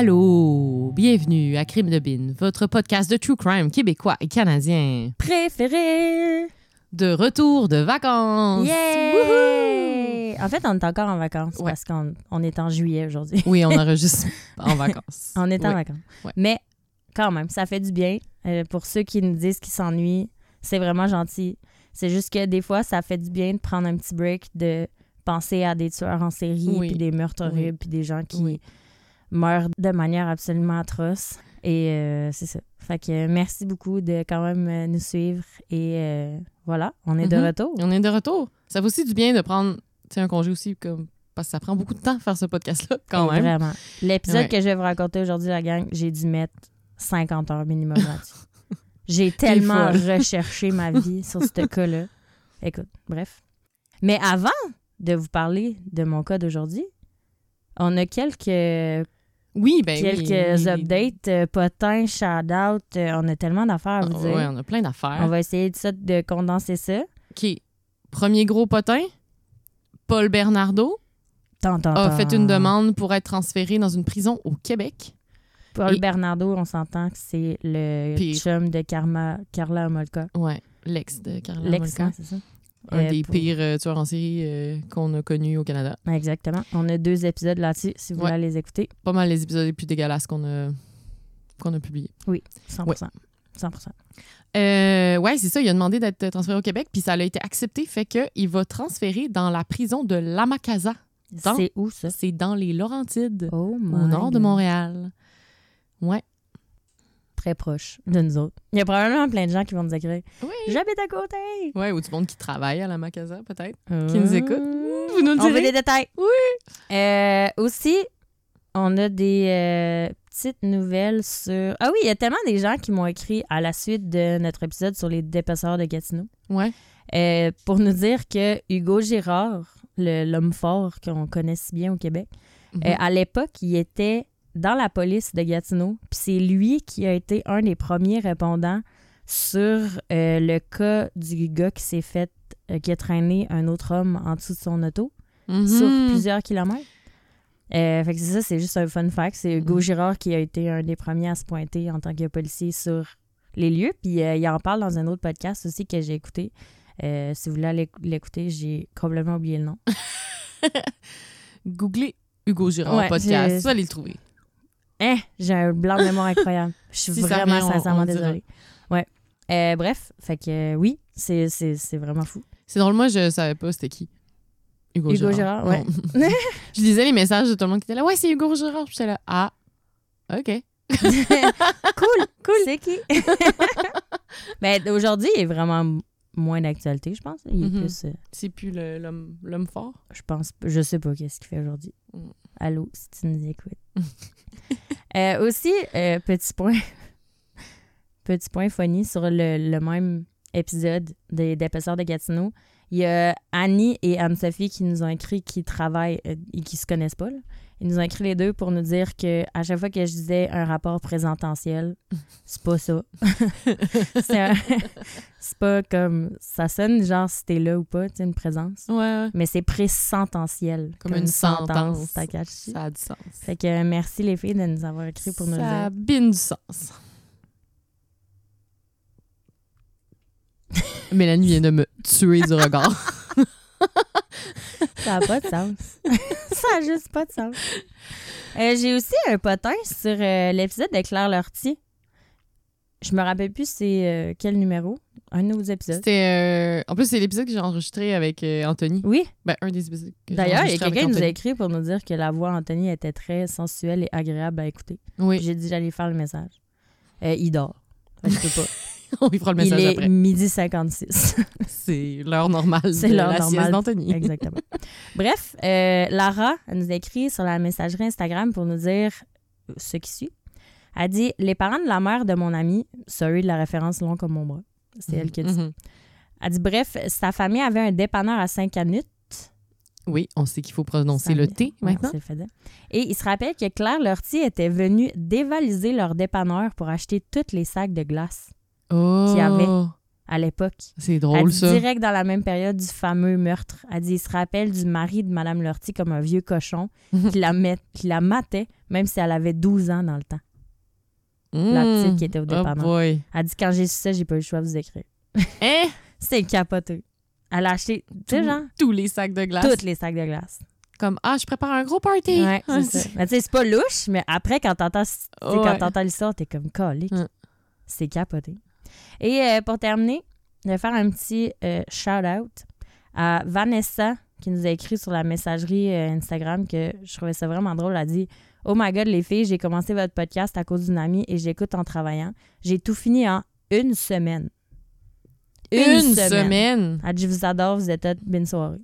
Allô, bienvenue à Crime de Bin, votre podcast de true crime québécois et canadien. Préféré! De retour de vacances. Yeah! En fait, on est encore en vacances Ouais. parce qu'on on est en juillet aujourd'hui. Oui, on enregistre en vacances. On est en Oui. vacances. Ouais. Mais quand même, ça fait du bien. Euh, pour ceux qui nous disent qu'ils s'ennuient, c'est vraiment gentil. C'est juste que des fois, ça fait du bien de prendre un petit break, de penser à des tueurs en série, Oui. puis des meurtres Oui. horribles, puis des gens qui. Meurent de manière absolument atroce. Et euh, c'est ça. Fait que merci beaucoup de quand même euh, nous suivre. Et euh, voilà, on est de Mhm. retour. On est de retour. Ça fait aussi du bien de prendre un congé aussi, comme, parce que ça prend beaucoup de temps faire ce podcast-là, quand même. Vraiment. L'épisode Ouais. que je vais vous raconter aujourd'hui, la gang, j'ai dû mettre 50 heures minimum là-dessus. j'ai tellement recherché ma vie sur ce cas-là. Écoute, bref. Mais avant de vous parler de mon cas d'aujourd'hui, on a quelques, Oui, ben oui, quelques oui. updates, euh, potins, shout-out. euh, on a tellement d'affaires à vous dire. ouais, on a plein d'affaires. On va essayer de, ça, de condenser ça. OK. Premier gros potin, Paul Bernardo Tant, tant, a tant. fait une demande pour être transféré dans une prison au Québec. Paul Et- Bernardo, on s'entend que c'est le Pire. chum de Karma, Carla Homolka. Ouais, l'ex de Carla L'ex, Molka. hein, c'est ça? Un Euh, des pour- pires euh, tueurs en série euh, qu'on a connus au Canada. Exactement. On a deux épisodes là-dessus, si vous Ouais. voulez les écouter. Pas mal les épisodes les plus dégueulasses qu'on a, qu'on a publiés. Oui, 100% 100% Euh, ouais, c'est ça. Il a demandé d'être transféré au Québec, puis ça a été accepté. Fait qu'il va transférer dans la prison de Lamakaza. Dans- C'est où, ça? C'est dans les Laurentides, Oh au nord de. Montréal. Ouais. Très proche de nous autres. Il y a probablement plein de gens qui vont nous écrire Oui. J'habite à côté! Ouais, ou du monde qui travaille à Lamakaza, peut-être. Qui nous écoute. Vous nous le On veut des détails. Oui. Euh, aussi, on a des euh, petites nouvelles sur. Ah oui, il y a tellement des gens qui m'ont écrit à la suite de notre épisode sur les dépasseurs de Gatineau Ouais. euh, pour nous dire que Hugo Girard, l'homme fort qu'on connaît si bien au Québec, Mhm. euh, à l'époque, il était dans la police de Gatineau. Puis c'est lui qui a été un des premiers répondants sur euh, le cas du gars qui s'est fait, euh, qui a traîné un autre homme en dessous de son auto Mhm. sur plusieurs kilomètres. Euh, fait que c'est ça, c'est juste un fun fact. C'est Hugo Mhm. Girard qui a été un des premiers à se pointer en tant que policier sur les lieux. Puis il en parle dans un autre podcast aussi que j'ai écouté. Si vous voulez l'écouter, j'ai complètement oublié le nom. Googlez Hugo Girard Ouais, podcast. Vous allez le trouver. Hein, j'ai un blanc de mémoire incroyable. Je suis Si vraiment on- sincèrement on désolée. Ouais. Euh, bref, fait que euh, oui, c'est, c'est, c'est vraiment fou. C'est drôle, moi, je savais pas c'était qui. Hugo, Hugo Girard, ouais. Non. je lisais les messages de tout le monde qui était là. Ouais, c'est Hugo Girard. J'étais là. Ah, OK. cool, cool. C'est qui? ben, aujourd'hui, il est vraiment moins d'actualité, je pense. Il est Mhm. plus. euh, C'est plus le- l'homme l'homme fort? je pense. Je sais pas qu'est-ce qu'il fait aujourd'hui. Mm. Allô, si tu nous écoutes. Euh, aussi, euh, petit point. petit point funny sur le, le même épisode des d'épaisseur de Gatineau. Il y a Annie et Anne-Sophie qui nous ont écrit qui travaillent euh, et qui se connaissent pas. là. Ils nous ont écrit les deux pour nous dire que à chaque fois que je disais un rapport présententiel, c'est pas ça. c'est un- pas comme ça sonne genre si t'es là ou pas, tu une présence. Ouais. Mais c'est présententiel. Comme une sentence. Ça a du sens. Fait que euh, merci les filles de nous avoir écrit pour nous le Ça a dire. bien du sens. Mélanie vient de me tuer du regard. Ça n'a pas de sens. ça a juste pas de sens. Euh, J'ai aussi un potin sur euh, l'épisode de Claire Lortie. Je me rappelle plus c'est euh, quel numéro. Un de nos épisodes. C'était. euh, En plus, c'est l'épisode que j'ai enregistré avec euh, Anthony. Oui, Ben, un des épisodes. que j'ai d'ailleurs, il y a quelqu'un qui nous a Anthony. écrit pour nous dire que la voix d'Anthony était très sensuelle et agréable à écouter. Oui, J'ai dit j'allais faire le message. Euh, il dort. Que je peux pas. on y fera le il message est après. midi 56. C'est l'heure normale C'est de l'heure la normale. sieste d'Anthony. Exactement. Bref, euh, Lara nous a écrit sur la messagerie Instagram pour nous dire ce qui suit. Elle dit Les parents de la mère de mon ami, sorry de la référence long comme mon bras, c'est elle qui a dit. Mhm. Elle dit Bref, sa famille avait un dépanneur à Saint-Canut. Oui, on sait qu'il faut prononcer Ça le T Ouais, maintenant. c'est le fait de- Et il se rappelle que Claire Lortie était venue dévaliser leur dépanneur pour acheter tous les sacs de glace. Oh. Qu'il y avait. à l'époque. C'est Elle drôle, dit ça. direct dans la même période du fameux meurtre. Elle dit il se rappelle du mari de Madame Lortie comme un vieux cochon qui la, met, qui la matait, même si elle avait 12 ans dans le temps. La Mm. petite qui était au Oh dépanneur. boy. Elle dit quand j'ai su ça, j'ai pas eu le choix de vous écrire. Hein? C'est capoté. Elle a acheté, tu sais, genre, Tous les sacs de glace. tous les sacs de glace. Comme, ah, je prépare un gros party. Ouais, c'est ça. Mais tu sais, c'est pas louche, mais après, quand t'entends, quand t'entends l'histoire, t'es comme colique. Mm. C'est capoté. Et euh, pour terminer, je vais faire un petit euh, shout-out à Vanessa qui nous a écrit sur la messagerie euh, Instagram que je trouvais ça vraiment drôle. Elle a dit Oh my god, les filles, j'ai commencé votre podcast à cause d'une amie et j'écoute en travaillant. J'ai tout fini en une semaine. Une, semaine. Elle dit Je vous adore, vous êtes toutes bonne soirée.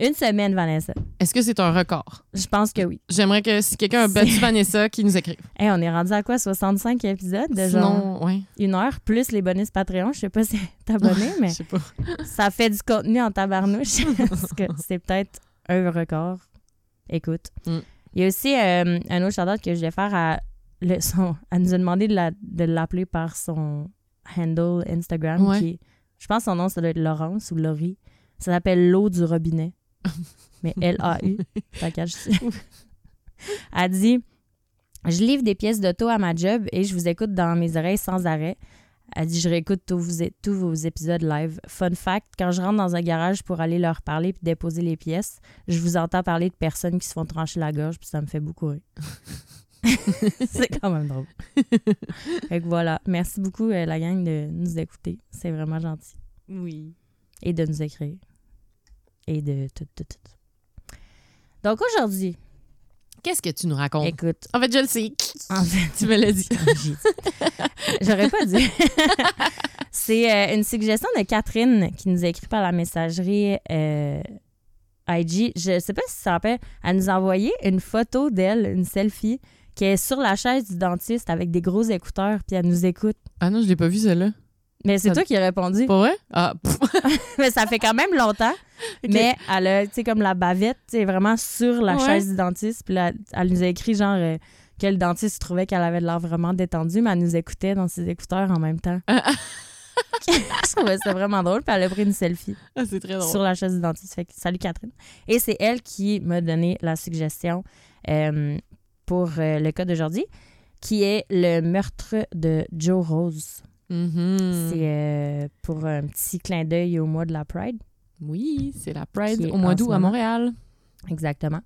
Une semaine, Vanessa. Est-ce que c'est un record? Je pense que oui. J'aimerais que si quelqu'un a battu Vanessa, qu'il nous écrive. Hey, on est rendu à quoi 65 épisodes de genre Sinon, ouais. une heure plus les bonus Patreon. Je sais pas si t'es abonné, mais pas. ça fait du contenu en tabarnouche. parce que c'est peut-être un record? Écoute. Mm. Il y a aussi euh, un autre shout que je vais faire à le, son. Elle nous a demandé de la- de l'appeler par son handle Instagram. Ouais. Qui, je pense que son nom, ça doit être Laurence ou Laurie. Ça s'appelle L'eau du robinet. Mais L-A-U. Elle dit Je livre des pièces d'auto à ma job et je vous écoute dans mes oreilles sans arrêt. Elle dit Je réécoute tous vos, tous vos épisodes live. Fun fact quand je rentre dans un garage pour aller leur parler puis déposer les pièces, je vous entends parler de personnes qui se font trancher la gorge puis ça me fait beaucoup rire. C'est quand même drôle. Fait que voilà. Merci beaucoup, euh, la gang, de nous écouter. C'est vraiment gentil. Oui. Et de nous écrire. Et de tout, tout, tout. Donc aujourd'hui, Qu'est-ce que tu nous racontes? écoute, En fait, je le sais. en fait, Tu me l'as dit. Dit. J'aurais pas dit. C'est euh, une suggestion de Catherine qui nous a écrit par la messagerie euh, IG. Je sais pas si tu te rappelles. Elle nous a envoyé une photo d'elle, une selfie, qui est sur la chaise du dentiste avec des gros écouteurs, puis elle nous écoute. Ah non, je l'ai pas vu, celle-là. Mais c'est Ça- toi qui as répondu. Pas vrai? Ah. Mais ça fait quand même longtemps. Mais elle a, tu sais, comme la bavette, tu vraiment sur la Ouais. chaise du dentiste. Puis là, elle nous a écrit genre euh, que le dentiste trouvait qu'elle avait de l'air vraiment détendue, mais elle nous écoutait dans ses écouteurs en même temps. Je trouvais ça vraiment drôle. Puis elle a pris une selfie Ah, c'est très drôle. sur la chaise du dentiste. Fait que, salut Catherine. Et c'est elle qui m'a donné la suggestion euh, pour euh, le cas d'aujourd'hui, qui est le meurtre de Joe Rose. Mhm. C'est euh, pour un petit clin d'œil au mois de la Pride. Oui, c'est la Pride au mois d'août à. Montréal. Exactement.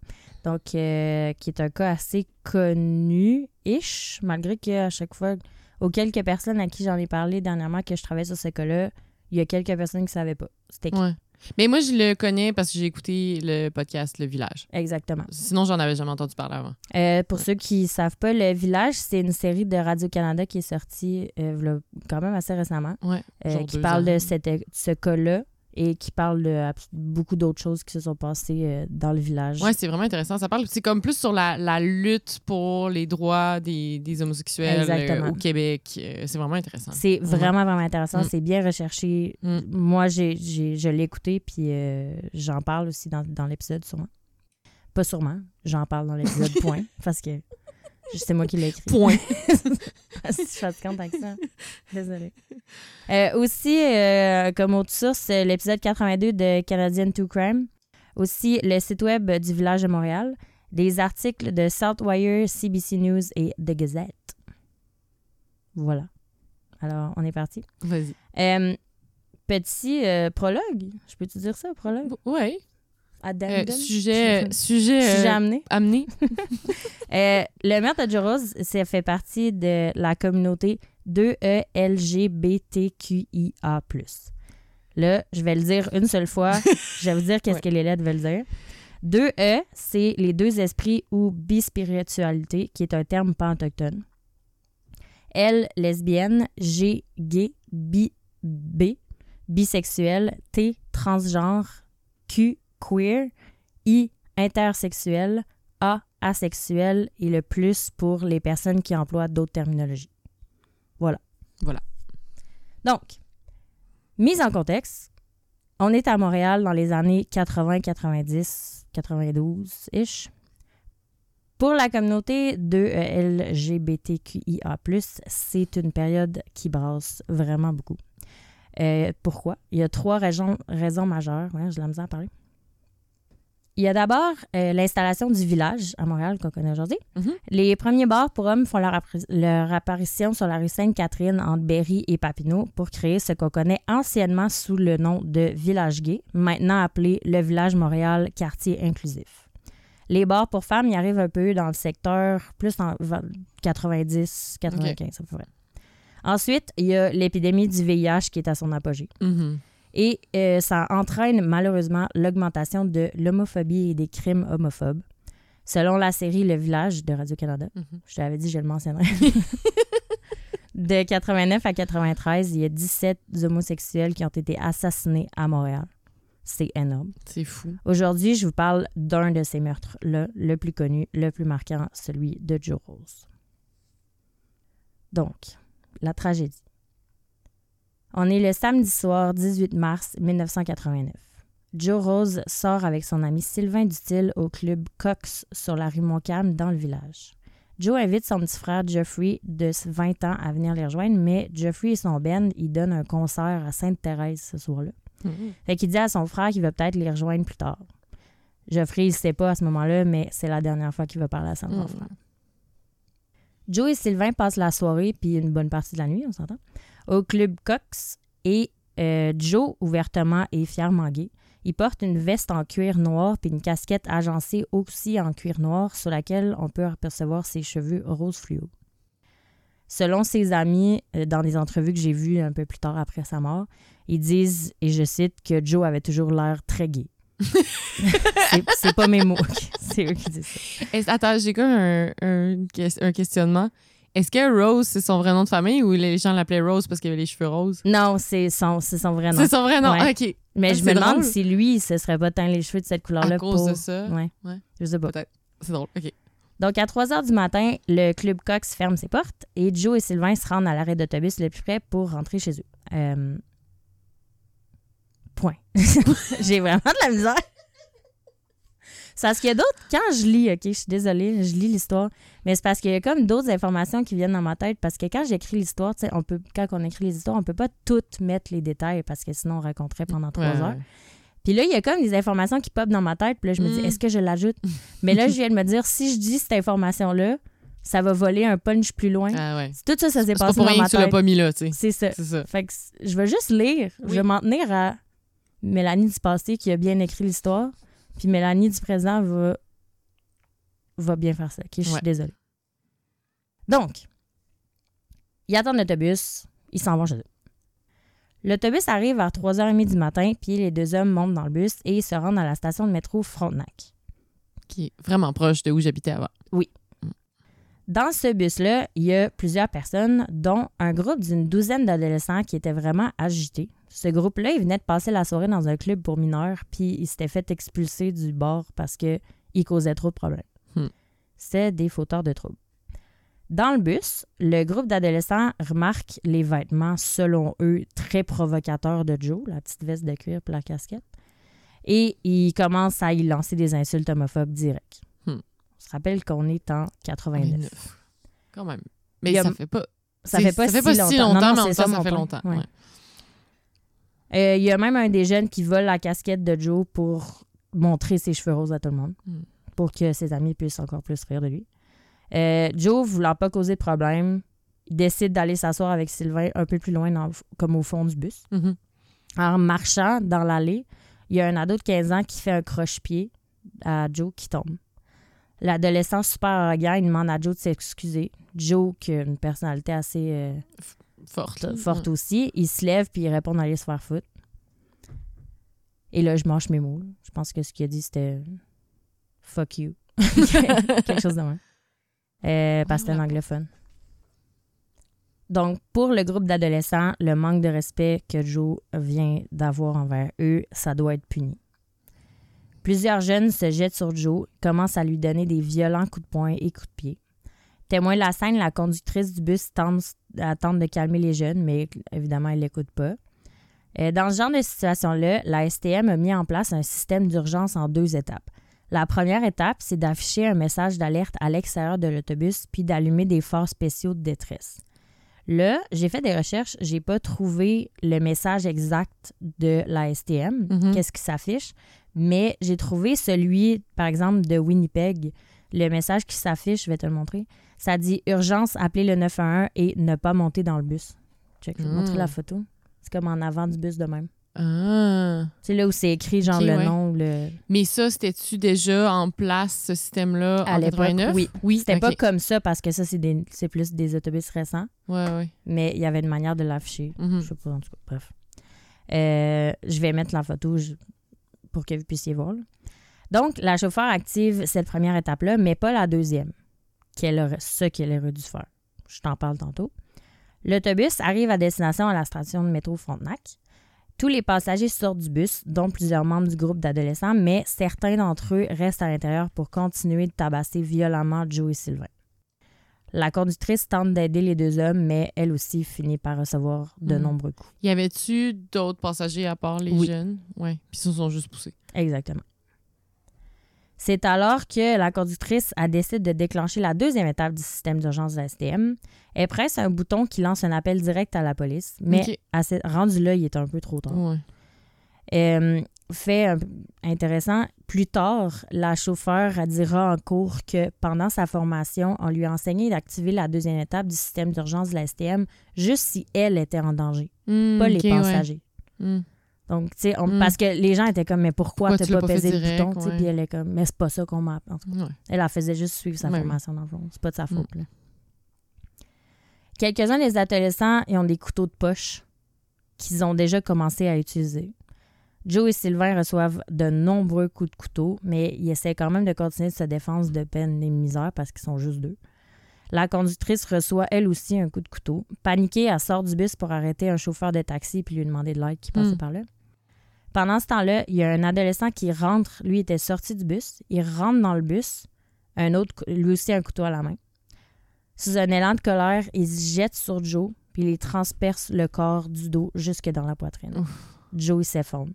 Donc, euh, qui est un cas assez connu-ish, malgré qu'à chaque fois, aux quelques personnes à qui j'en ai parlé dernièrement que je travaille sur ce cas-là, il y a quelques personnes qui ne savaient pas. C'était qui? Ouais. Mais moi, je le connais parce que j'ai écouté le podcast Le Village. Exactement. Sinon, j'en avais jamais entendu parler avant. Euh, pour ceux qui ne savent pas, Le Village, c'est une série de Radio-Canada qui est sortie euh, quand même assez récemment, Ouais. euh, qui parle ans. de cette- ce cas-là et qui parle de beaucoup d'autres choses qui se sont passées euh, dans le village. Ouais, c'est vraiment intéressant. Ça parle, c'est comme plus sur la, la lutte pour les droits des, des homosexuels euh, au Québec. Euh, c'est vraiment intéressant. C'est vraiment, vraiment intéressant. Mm. C'est bien recherché. Mm. Moi, j'ai, j'ai- je l'ai écouté, puis euh, j'en parle aussi dans, dans l'épisode, sûrement. Pas sûrement, j'en parle dans l'épisode, point, parce que c'est moi qui l'ai écrit. Point. si je suis fatigante avec ça. Désolée. Euh, aussi, euh, comme autre source, l'épisode 82 de Canadian to Crime. Aussi, le site web du Village de Montréal. Des articles de Southwire, CBC News et The Gazette. Voilà. Alors, on est parti. Vas-y. Euh, petit prologue. Je peux te dire ça, prologue? Euh, sujet sujet, Sujet euh, amené. amené. Euh, le meurtre de Rose, ça fait partie de la communauté E 2E-LGBTQIA+. Là, je vais le dire une seule fois. je vais vous dire qu'est-ce Ouais. que les lettres veulent dire. 2E, c'est les deux esprits ou bispiritualité, qui est un terme pas autochtone. L, lesbienne. G, gay. B, B, bisexuel. T, transgenre. Q, queer. I, intersexuel. A, asexuel. Et le plus pour les personnes qui emploient d'autres terminologies. Voilà. Voilà. Donc, mise en contexte, on est à Montréal dans les années 80, 90, 92-ish. Pour la communauté de euh, LGBTQIA+, c'est une période qui brasse vraiment beaucoup. Euh, pourquoi? Il y a trois raisons, raisons majeures. Ouais, j'ai la misère à parler. Il y a d'abord euh, l'installation du village à Montréal qu'on connaît aujourd'hui. Mhm. Les premiers bars pour hommes font leur, apparition sur la rue Sainte-Catherine entre Berry et Papineau pour créer ce qu'on connaît anciennement sous le nom de Village Gay, maintenant appelé le Village Montréal Quartier Inclusif. Les bars pour femmes y arrivent un peu dans le secteur plus en 90, 95 à peu près. Ensuite, il y a l'épidémie du VIH qui est à son apogée. Mhm. Et euh, ça entraîne malheureusement l'augmentation de l'homophobie et des crimes homophobes. Selon la série Le Village de Radio-Canada, Mhm. je t'avais dit, je le mentionnerai. de 89 à 93, il y a 17 homosexuels qui ont été assassinés à Montréal. C'est énorme. C'est fou. Aujourd'hui, je vous parle d'un de ces meurtres-là, le plus connu, le plus marquant, celui de Joe Rose. Donc, la tragédie. On est le samedi soir 18 mars 1989. Joe Rose sort avec son ami Sylvain Dutil au club Cox sur la rue Montcalm dans le village. Joe invite son petit frère Jeffrey de 20 ans à venir les rejoindre, mais Jeffrey et son band, ils donnent un concert à Sainte-Thérèse ce soir-là. Mhm. Fait qu'il dit à son frère qu'il va peut-être les rejoindre plus tard. Geoffrey, il sait pas à ce moment-là, mais c'est la dernière fois qu'il va parler à son Mm. frère. Joe et Sylvain passent la soirée, puis une bonne partie de la nuit, on s'entend, au club Cox. Et euh, Joe, ouvertement et fièrement gay, il porte une veste en cuir noir puis une casquette agencée aussi en cuir noir sur laquelle on peut apercevoir ses cheveux rose fluo. Selon ses amis, euh, dans des entrevues que j'ai vues un peu plus tard après sa mort, ils disent, et je cite, que Joe avait toujours l'air très gay. c'est, pas mes mots, c'est eux qui disent ça. Attends, j'ai comme un, un, un questionnement. Est-ce que Rose, c'est son vrai nom de famille ou les gens l'appelaient Rose parce qu'il avait les cheveux roses? Non, c'est son, c'est son vrai nom. C'est son vrai nom. Ouais. OK. Mais Ah, je me demande si lui, se serait pas teint les cheveux de cette couleur-là À cause pour... de ça? Ouais. Ouais. Je sais pas. Peut-être. C'est drôle. OK. Donc, à 3 heures du matin, le club Cox ferme ses portes et Joe et Sylvain se rendent à l'arrêt d'autobus le plus près pour rentrer chez eux. Euh, Point. J'ai vraiment de la misère. C'est parce qu'il y a d'autres. Quand je lis, OK, je suis désolée, je lis l'histoire, mais c'est parce qu'il y a comme d'autres informations qui viennent dans ma tête. Parce que quand j'écris l'histoire, tu sais, on peut, quand on écrit les histoires, on peut pas toutes mettre les détails parce que sinon on raconterait pendant trois Ouais, heures. Puis là, il y a comme des informations qui popent dans ma tête. Puis là, je me dis, Mm. est-ce que je l'ajoute? Mais là, je viens de me dire, si je dis cette information-là, ça va voler un punch plus loin. Ah ouais. Tout ça, ça s'est C'est pas passé pour dans ma que tu l'as tête. pas mis là, tu sais. C'est ça. C'est ça. Fait que je vais juste lire. Je vais m'en tenir à Mélanie du passé qui a bien écrit l'histoire. Puis Mélanie du présent va, va bien faire ça. OK, je suis Ouais. désolée. Donc, ils attendent l'autobus. Ils s'en vont chez eux. L'autobus arrive vers 3h30 du matin, puis les deux hommes montent dans le bus et se rendent à la station de métro Frontenac. Qui est vraiment proche de où j'habitais avant. Dans ce bus-là, il y a plusieurs personnes, dont un groupe d'une douzaine d'adolescents qui étaient vraiment agités. Ce groupe-là, il venait de passer la soirée dans un club pour mineurs, puis il s'était fait expulser du bar parce qu'il causait trop de problèmes. Hmm. C'était des fauteurs de troubles. Dans le bus, le groupe d'adolescents remarque les vêtements, selon eux, très provocateurs de Joe, la petite veste de cuir et la casquette. Et ils commencent à y lancer des insultes homophobes directes. Hmm. On se rappelle qu'on est en 89. Neuf. Quand même. Mais Il a- ça fait pas. Ça c'est- fait pas, ça fait si, pas longtemps. si Non, longtemps, non, mais en c'est ça ça fait longtemps. Ouais. ouais. Euh, Il y a même un des jeunes qui vole la casquette de Joe pour montrer ses cheveux roses à tout le monde, Mm. pour que ses amis puissent encore plus rire de lui. Euh, Joe, voulant pas causer de problème, décide d'aller s'asseoir avec Sylvain un peu plus loin, dans- comme au fond du bus. Mhm. En marchant dans l'allée, il y a un ado de 15 ans qui fait un croche-pied à Joe qui tombe. L'adolescent super arrogant, il demande à Joe de s'excuser. Joe, qui a une personnalité assez euh, Forte. forte aussi, il se lève puis il répond d'aller se faire foutre. Et là, je mange mes mots. Je pense que ce qu'il a dit, c'était fuck you. Quelque chose de même. Euh, parce que c'était un anglophone. Donc, pour le groupe d'adolescents, le manque de respect que Joe vient d'avoir envers eux, ça doit être puni. Plusieurs jeunes se jettent sur Joe, commencent à lui donner des violents coups de poing et coups de pied. Témoin de la scène, la conductrice du bus tente, tente de calmer les jeunes, mais évidemment, elle l'écoute pas. Euh, Dans ce genre de situation-là, la STM a mis en place un système d'urgence en deux étapes. La première étape, c'est d'afficher un message d'alerte à l'extérieur de l'autobus puis d'allumer des phares spéciaux de détresse. Là, j'ai fait des recherches, j'ai pas trouvé le message exact de la STM, Mhm. qu'est-ce qui s'affiche, mais j'ai trouvé celui, par exemple, de Winnipeg. Le message qui s'affiche, je vais te le montrer. Ça dit urgence, appelez le 911 et ne pas monter dans le bus. Check, je vais te montrer la photo. C'est comme en avant du bus de même. Ah. C'est là où c'est écrit, genre le ouais. nom, le. Mais ça, c'était-tu déjà en place, ce système-là, À en l'époque, 89? oui. Oui, C'était pas comme ça parce que ça, c'est des- c'est plus des autobus récents, Ouais, ouais. mais il y avait une manière de l'afficher. Mhm. Je sais pas, en tout cas, bref. Euh, je vais mettre la photo je- pour que vous puissiez voir. là. Donc, la chauffeur active cette première étape-là, mais pas la deuxième, qu'elle aurait, ce qu'elle aurait dû faire. Je t'en parle tantôt. L'autobus arrive à destination à la station de métro Frontenac. Tous les passagers sortent du bus, dont plusieurs membres du groupe d'adolescents, mais certains d'entre eux restent à l'intérieur pour continuer de tabasser violemment Joe et Sylvain. La conductrice tente d'aider les deux hommes, mais elle aussi finit par recevoir de Mhm. nombreux coups. Y avait-tu d'autres passagers à part les Oui. jeunes? Ouais. Puis ils se sont juste poussés. Exactement. C'est alors que la conductrice a décidé de déclencher la deuxième étape du système d'urgence de la STM. Elle presse un bouton qui lance un appel direct à la police, mais à ce- rendu là, il est un peu trop tard. Ouais. Euh, fait intéressant, plus tard, la chauffeur dira en cours que pendant sa formation, on lui a enseigné d'activer la deuxième étape du système d'urgence de la STM juste si elle était en danger, Hmm, pas ok, les ouais. passagers. Donc, tu sais, Mm. parce que les gens étaient comme, mais pourquoi, Pourquoi t'as pas, pesé le direct, bouton? Puis elle est comme, mais c'est pas ça qu'on m'a. en Ouais. Elle, elle faisait juste suivre sa Ouais. formation dans le fond. C'est pas de sa Mm. faute. là. Quelques-uns des adolescents ils ont des couteaux de poche qu'ils ont déjà commencé à utiliser. Joe et Sylvain reçoivent de nombreux coups de couteau, mais ils essaient quand même de continuer de se défendre de peine et de misère parce qu'ils sont juste deux. La conductrice reçoit elle aussi un coup de couteau. Paniquée, elle sort du bus pour arrêter un chauffeur de taxi puis lui demander de l'aide qui passait Mm. par là. Pendant ce temps-là, il y a un adolescent qui rentre. Lui était sorti du bus. Il rentre dans le bus. Un autre, lui aussi, un couteau à la main. Sous un élan de colère, il se jette sur Joe puis il transperce le corps du dos jusque dans la poitrine. Joe s'effondre.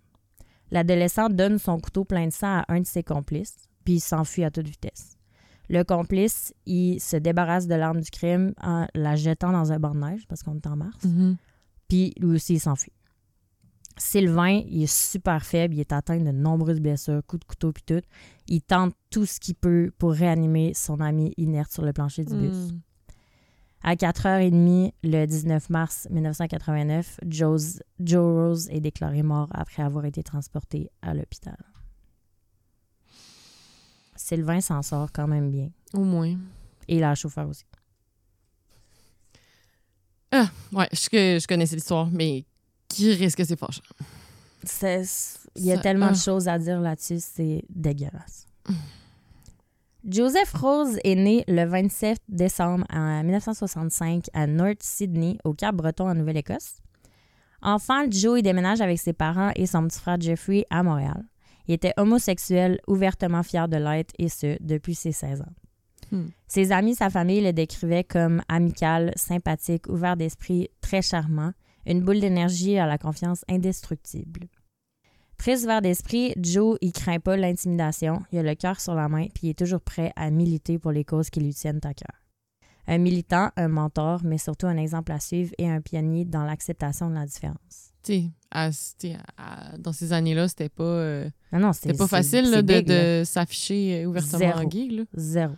L'adolescent donne son couteau plein de sang à un de ses complices, puis il s'enfuit à toute vitesse. Le complice, il se débarrasse de l'arme du crime en la jetant dans un banc de neige, parce qu'on est en mars, Mhm. puis lui aussi, il s'enfuit. Sylvain, il est super faible, il est atteint de nombreuses blessures, coups de couteau puis tout. Il tente tout ce qu'il peut pour réanimer son ami inerte sur le plancher du bus. Hmm. À 4h30, le 19 mars 1989, Joe's- Joe Rose est déclaré mort après avoir été transporté à l'hôpital. Sylvain s'en sort quand même bien. Au moins. Et la chauffeur aussi. Ouais, je, je connaissais l'histoire, mais qui risque que c'est fâchant? Il y a tellement ah. de choses à dire là-dessus, c'est dégueulasse. Joseph Rose est né le 27 décembre en 1965 à North Sydney, au Cap-Breton, en Nouvelle-Écosse. Enfant, Joe y déménage avec ses parents et son petit frère Jeffrey à Montréal. Il était homosexuel, ouvertement fier de l'être, et ce, depuis ses 16 ans. Hmm. Ses amis, sa famille le décrivaient comme amical, sympathique, ouvert d'esprit, très charmant, une boule d'énergie à la confiance indestructible. Très ouvert d'esprit, Joe, il craint pas l'intimidation, il a le cœur sur la main, puis il est toujours prêt à militer pour les causes qui lui tiennent à cœur. Un militant, un mentor, mais surtout un exemple à suivre et un pionnier dans l'acceptation de la différence. Tu sais, dans ces années-là, c'était pas, euh, Non, non, c'était pas facile là, de, s'afficher euh, ouvertement Zéro. gay. Là. Zéro.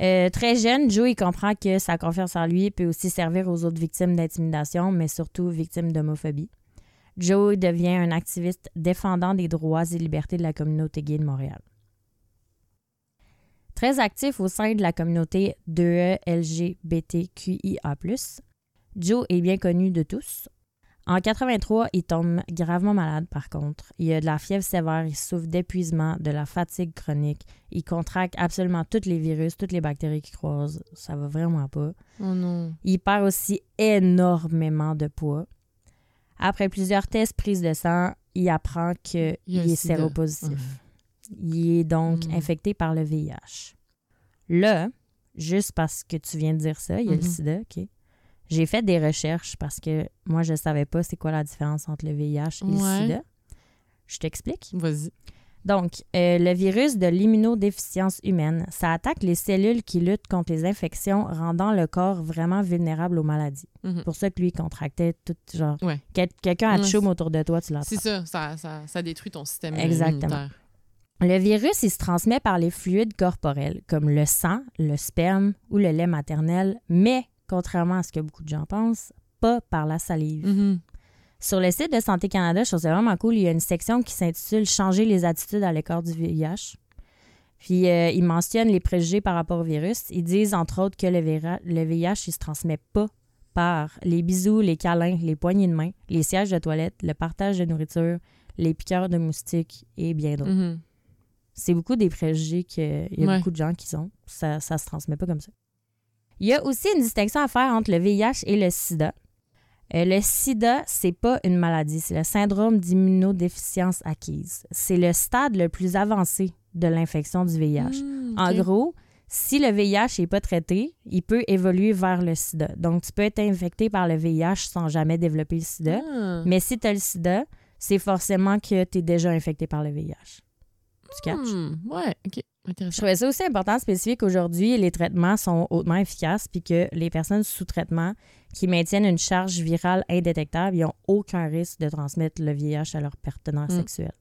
Euh, très jeune, Joe il comprend que sa confiance en lui peut aussi servir aux autres victimes d'intimidation, mais surtout victimes d'homophobie. Joe devient un activiste défendant des droits et libertés de la communauté gay de Montréal. Très actif au sein de la communauté de LGBTQIA+, Joe est bien connu de tous. En 83, il tombe gravement malade par contre. Il a de la fièvre sévère, il souffre d'épuisement, de la fatigue chronique, il contracte absolument tous les virus, toutes les bactéries qu'il croise. Ça va vraiment pas. Oh non. Il perd aussi énormément de poids. Après plusieurs tests prises de sang, il apprend qu'il est sida. Il est donc Mm. infecté par le VIH. Là, juste parce que tu viens de dire ça, il y a le sida, OK? J'ai fait des recherches parce que moi, je ne savais pas c'est quoi la différence entre le VIH et le sida. Je t'explique. Vas-y. Donc, euh, le virus de l'immunodéficience humaine, ça attaque les cellules qui luttent contre les infections, rendant le corps vraiment vulnérable aux maladies. Mhm. Pour ça que lui contractait tout genre. Ouais. quel- Quelqu'un a de chaume autour de toi, tu l'as. C'est ça, ça, ça, ça détruit ton système Exactement. immunitaire. Le virus, il se transmet par les fluides corporels, comme le sang, le sperme ou le lait maternel, mais, contrairement à ce que beaucoup de gens pensent, pas par la salive. Mhm. Sur le site de Santé Canada, je trouve ça vraiment cool, il y a une section qui s'intitule Changer les attitudes à l'écart du VIH. Puis euh, ils mentionnent les préjugés par rapport au virus. Ils disent entre autres que le, le VIH, il se transmet pas par les bisous, les câlins, les poignées de main, les sièges de toilette, le partage de nourriture, les piqûres de moustiques et bien d'autres. Mhm. C'est beaucoup des préjugés qu'il y a Ouais. beaucoup de gens qui ont. Ça, ça se transmet pas comme ça. Il y a aussi une distinction à faire entre le VIH et le sida. Euh, le sida, c'est pas une maladie, c'est le syndrome d'immunodéficience acquise. C'est le stade le plus avancé de l'infection du VIH. Mm, En gros, si le VIH n'est pas traité, il peut évoluer vers le sida. Donc, tu peux être infecté par le VIH sans jamais développer le sida. Ah. Mais si tu as le sida, c'est forcément que tu es déjà infecté par le VIH. Tu catches? Hmm, Ouais, OK. Je trouvais ça aussi important de spécifier qu'aujourd'hui, les traitements sont hautement efficaces puis que les personnes sous traitement qui maintiennent une charge virale indétectable, ils n'ont aucun risque de transmettre le VIH à leur partenaire Mm. sexuel.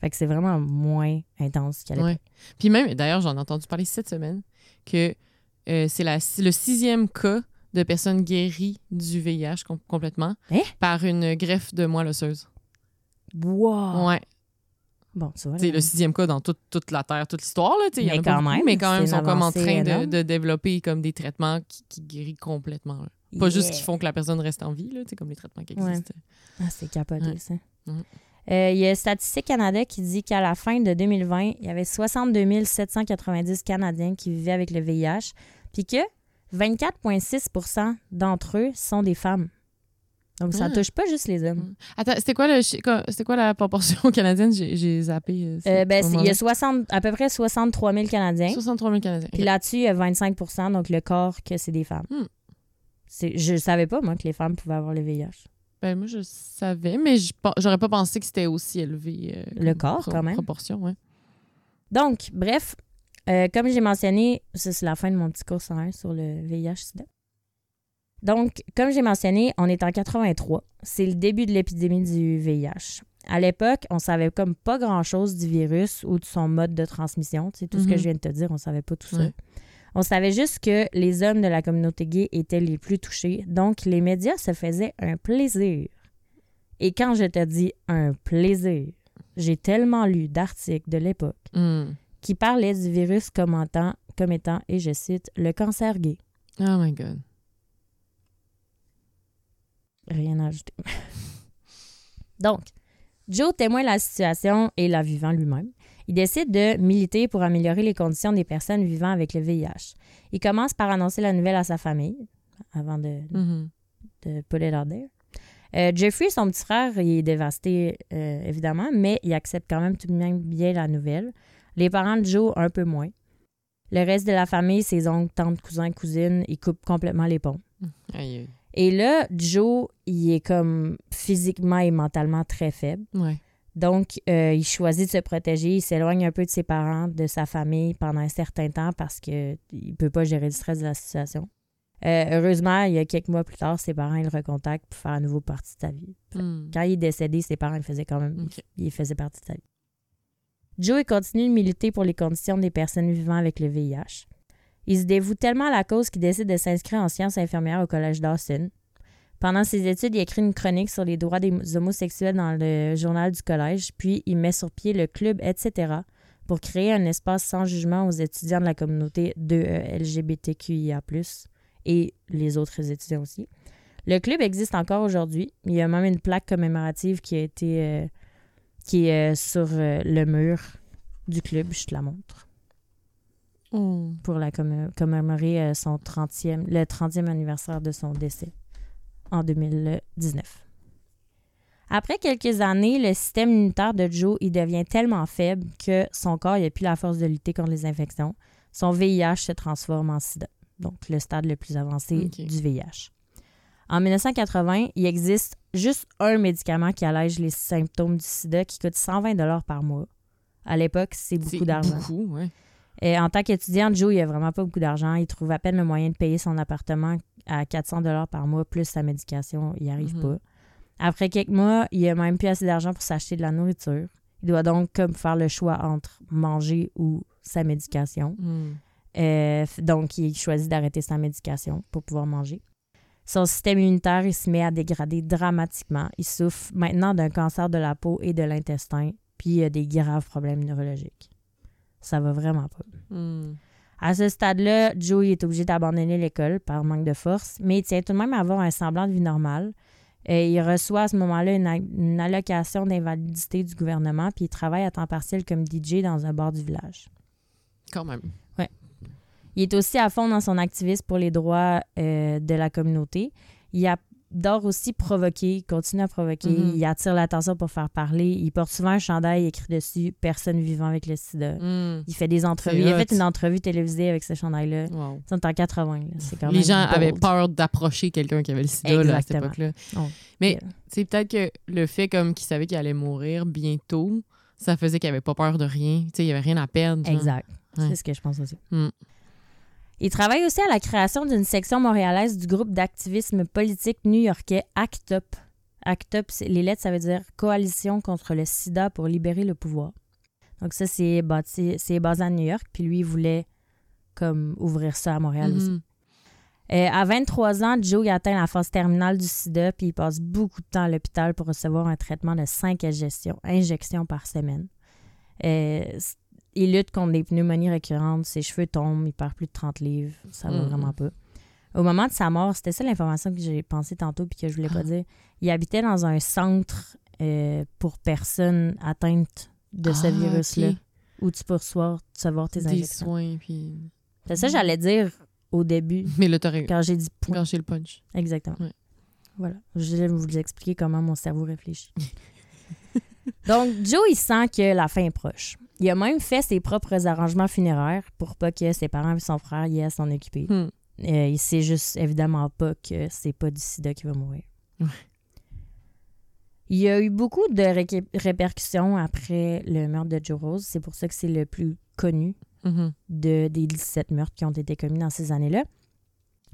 Fait que c'est vraiment moins intense qu'à l'époque. Ouais. Puis même, d'ailleurs, j'en ai entendu parler cette semaine que euh, c'est le sixième cas de personnes guéries du VIH com- complètement Hein? par une greffe de moelle osseuse. Wow! Ouais. Bon, tu vois. C'est le sixième cas dans toute, toute la Terre, toute l'histoire. là, y en Mais a quand beaucoup, même, mais quand même, ils sont comme en train de, développer comme des traitements qui, qui guérissent complètement. là. Pas juste qui font que la personne reste en vie, là, comme les traitements qui Ouais. existent. Ah, c'est capoté, Ouais. ça. Ouais. Euh, Il y a Statistique Canada qui dit qu'à la fin de 2020, il y avait 62 790 Canadiens qui vivaient avec le VIH, puis que 24,6% d'entre eux sont des femmes. Donc, ça Ah. touche pas juste les hommes. Attends, c'était quoi, le c'était quoi la proportion canadienne? J'ai j'ai zappé. euh, Euh, ben, il y a 60, à peu près 63 000 Canadiens. 63 000 Canadiens. Puis là-dessus, il y a 25 donc le corps que c'est des femmes. Hmm. C'est- Je savais pas, moi, que les femmes pouvaient avoir le VIH. Ben, moi, je savais, mais je j'aurais pas pensé que c'était aussi élevé. euh, Le corps, pro- quand même. Proportion, ouais. Donc, bref, euh, comme j'ai mentionné, ça c'est la fin de mon petit cours 101 sur le VIH-Sida. Donc, comme j'ai mentionné, on est en 83. C'est le début de l'épidémie du VIH. À l'époque, on savait comme pas grand-chose du virus ou de son mode de transmission. Tu sais, tout ce que Mhm. je viens de te dire, on savait pas tout ça. Ouais. On savait juste que les hommes de la communauté gay étaient les plus touchés. Donc, les médias se faisaient un plaisir. Et quand je te dis un plaisir, j'ai tellement lu d'articles de l'époque Hmm. qui parlait du virus comme, en comme étant, et je cite, le cancer gay. Oh my God. Rien à ajouter. Donc, Joe témoigne la situation et la vivant lui-même. Il décide de militer pour améliorer les conditions des personnes vivant avec le VIH. Il commence par annoncer la nouvelle à sa famille, avant de, de it out there. Euh, Jeffrey, son petit frère, il est dévasté, euh, évidemment, mais il accepte quand même tout de même bien la nouvelle. Les parents de Joe, un peu moins. Le reste de la famille, ses oncles, tantes, cousins, cousines, ils coupent complètement les ponts. Aïe. Et là, Joe, il est comme physiquement et mentalement très faible. Ouais. Donc, euh, il choisit de se protéger. Il s'éloigne un peu de ses parents, de sa famille pendant un certain temps parce qu'il ne peut pas gérer le stress de la situation. Euh, heureusement, il y a quelques mois plus tard, ses parents ils le recontactent pour faire à nouveau partie de sa vie. Hmm. Quand il est décédé, ses parents ils faisaient quand même, OK. il faisait partie de sa vie. Joe il continue de militer pour les conditions des personnes vivant avec le VIH. Il se dévoue tellement à la cause qu'il décide de s'inscrire en sciences infirmières au collège Dawson. Pendant ses études, il écrit une chronique sur les droits des homosexuels dans le journal du collège, puis il met sur pied le club, etc., pour créer un espace sans jugement aux étudiants de la communauté de euh, LGBTQIA+, et les autres étudiants aussi. Le club existe encore aujourd'hui. Il y a même une plaque commémorative qui a été euh, qui est euh, sur le mur du club. Je te la montre Oh. pour la commé- commémorer euh, son 30e, le 30e anniversaire de son décès en 2019. Après quelques années, le système immunitaire de Joe il devient tellement faible que son corps n'a plus la force de lutter contre les infections. Son VIH se transforme en sida, donc le stade le plus avancé du VIH. En 1980, il existe juste un médicament qui allège les symptômes du sida qui coûte 120 par mois À l'époque, c'est beaucoup d'argent. Ouais. En tant qu'étudiant, Joe, il a vraiment pas beaucoup d'argent. Il trouve à peine le moyen de payer son appartement à 400 dollars par mois plus sa médication. Il n'y arrive Mhm. pas. Après quelques mois, il a même plus assez d'argent pour s'acheter de la nourriture. Il doit donc comme faire le choix entre manger ou sa médication. Hmm. Euh, donc, il choisit d'arrêter sa médication pour pouvoir manger. Son système immunitaire, il se met à dégrader dramatiquement. Il souffre maintenant d'un cancer de la peau et de l'intestin, puis il a des graves problèmes neurologiques. Ça va vraiment pas. Hmm. À ce stade-là, Joey est obligé d'abandonner l'école par manque de force, mais il tient tout de même à avoir un semblant de vie normale. Et il reçoit à ce moment-là une, a- une allocation d'invalidité du gouvernement, puis il travaille à temps partiel comme DJ dans un bar du village. Quand même. Il est aussi à fond dans son activisme pour les droits euh, de la communauté. Il adore aussi provoquer, continue à provoquer, Mhm. il attire l'attention pour faire parler. Il porte souvent un chandail écrit dessus « Personne vivant avec le sida Hmm. Il fait des entrevues. Il a fait une entrevue télévisée avec ce chandail-là. Wow. C'est en 80, là. c'est quand Les gens bold. avaient peur d'approcher quelqu'un qui avait le sida là, à cette époque-là. Oh. Mais Yeah. c'est peut-être que le fait comme qu'il savait qu'il allait mourir bientôt, ça faisait qu'il avait pas peur de rien. Tu sais, il avait rien à perdre. genre. Exact. Ouais. C'est ce que je pense aussi. Mm. Il travaille aussi à la création d'une section montréalaise du groupe d'activisme politique new-yorkais ACT UP. ACT UP, les lettres, ça veut dire Coalition contre le sida pour libérer le pouvoir. Donc ça, c'est basé à New York, puis lui, il voulait comme ouvrir ça à Montréal aussi. Mhm. Euh, à 23 ans, Joe il atteint la phase terminale du sida, puis il passe beaucoup de temps à l'hôpital pour recevoir un traitement de 5 injections, injections par semaine. Euh, il lutte contre des pneumonies récurrentes, ses cheveux tombent, il perd plus de 30 livres, ça va vraiment pas. Au moment de sa mort, c'était ça l'information que j'ai pensé tantôt puis que je voulais pas Ah. dire. Il habitait dans un centre euh, pour personnes atteintes de ce Ah, virus-là, où tu peux recevoir, recevoir tes Des injections. soins, puis... C'est ça que j'allais dire au début, Mais là, t'aurais quand j'ai dit point. gâché le punch. Exactement. Ouais. Voilà. Je vais vous expliquer comment mon cerveau réfléchit. Donc, Joe, il sent que la fin est proche. Il a même fait ses propres arrangements funéraires pour pas que ses parents et son frère y aient à s'en occuper. Hmm. Euh, il sait juste évidemment pas que c'est pas du sida qui va mourir. Il y a eu beaucoup de ré- répercussions après le meurtre de Joe Rose. C'est pour ça que c'est le plus connu Mhm. de, des 17 meurtres qui ont été commis dans ces années-là.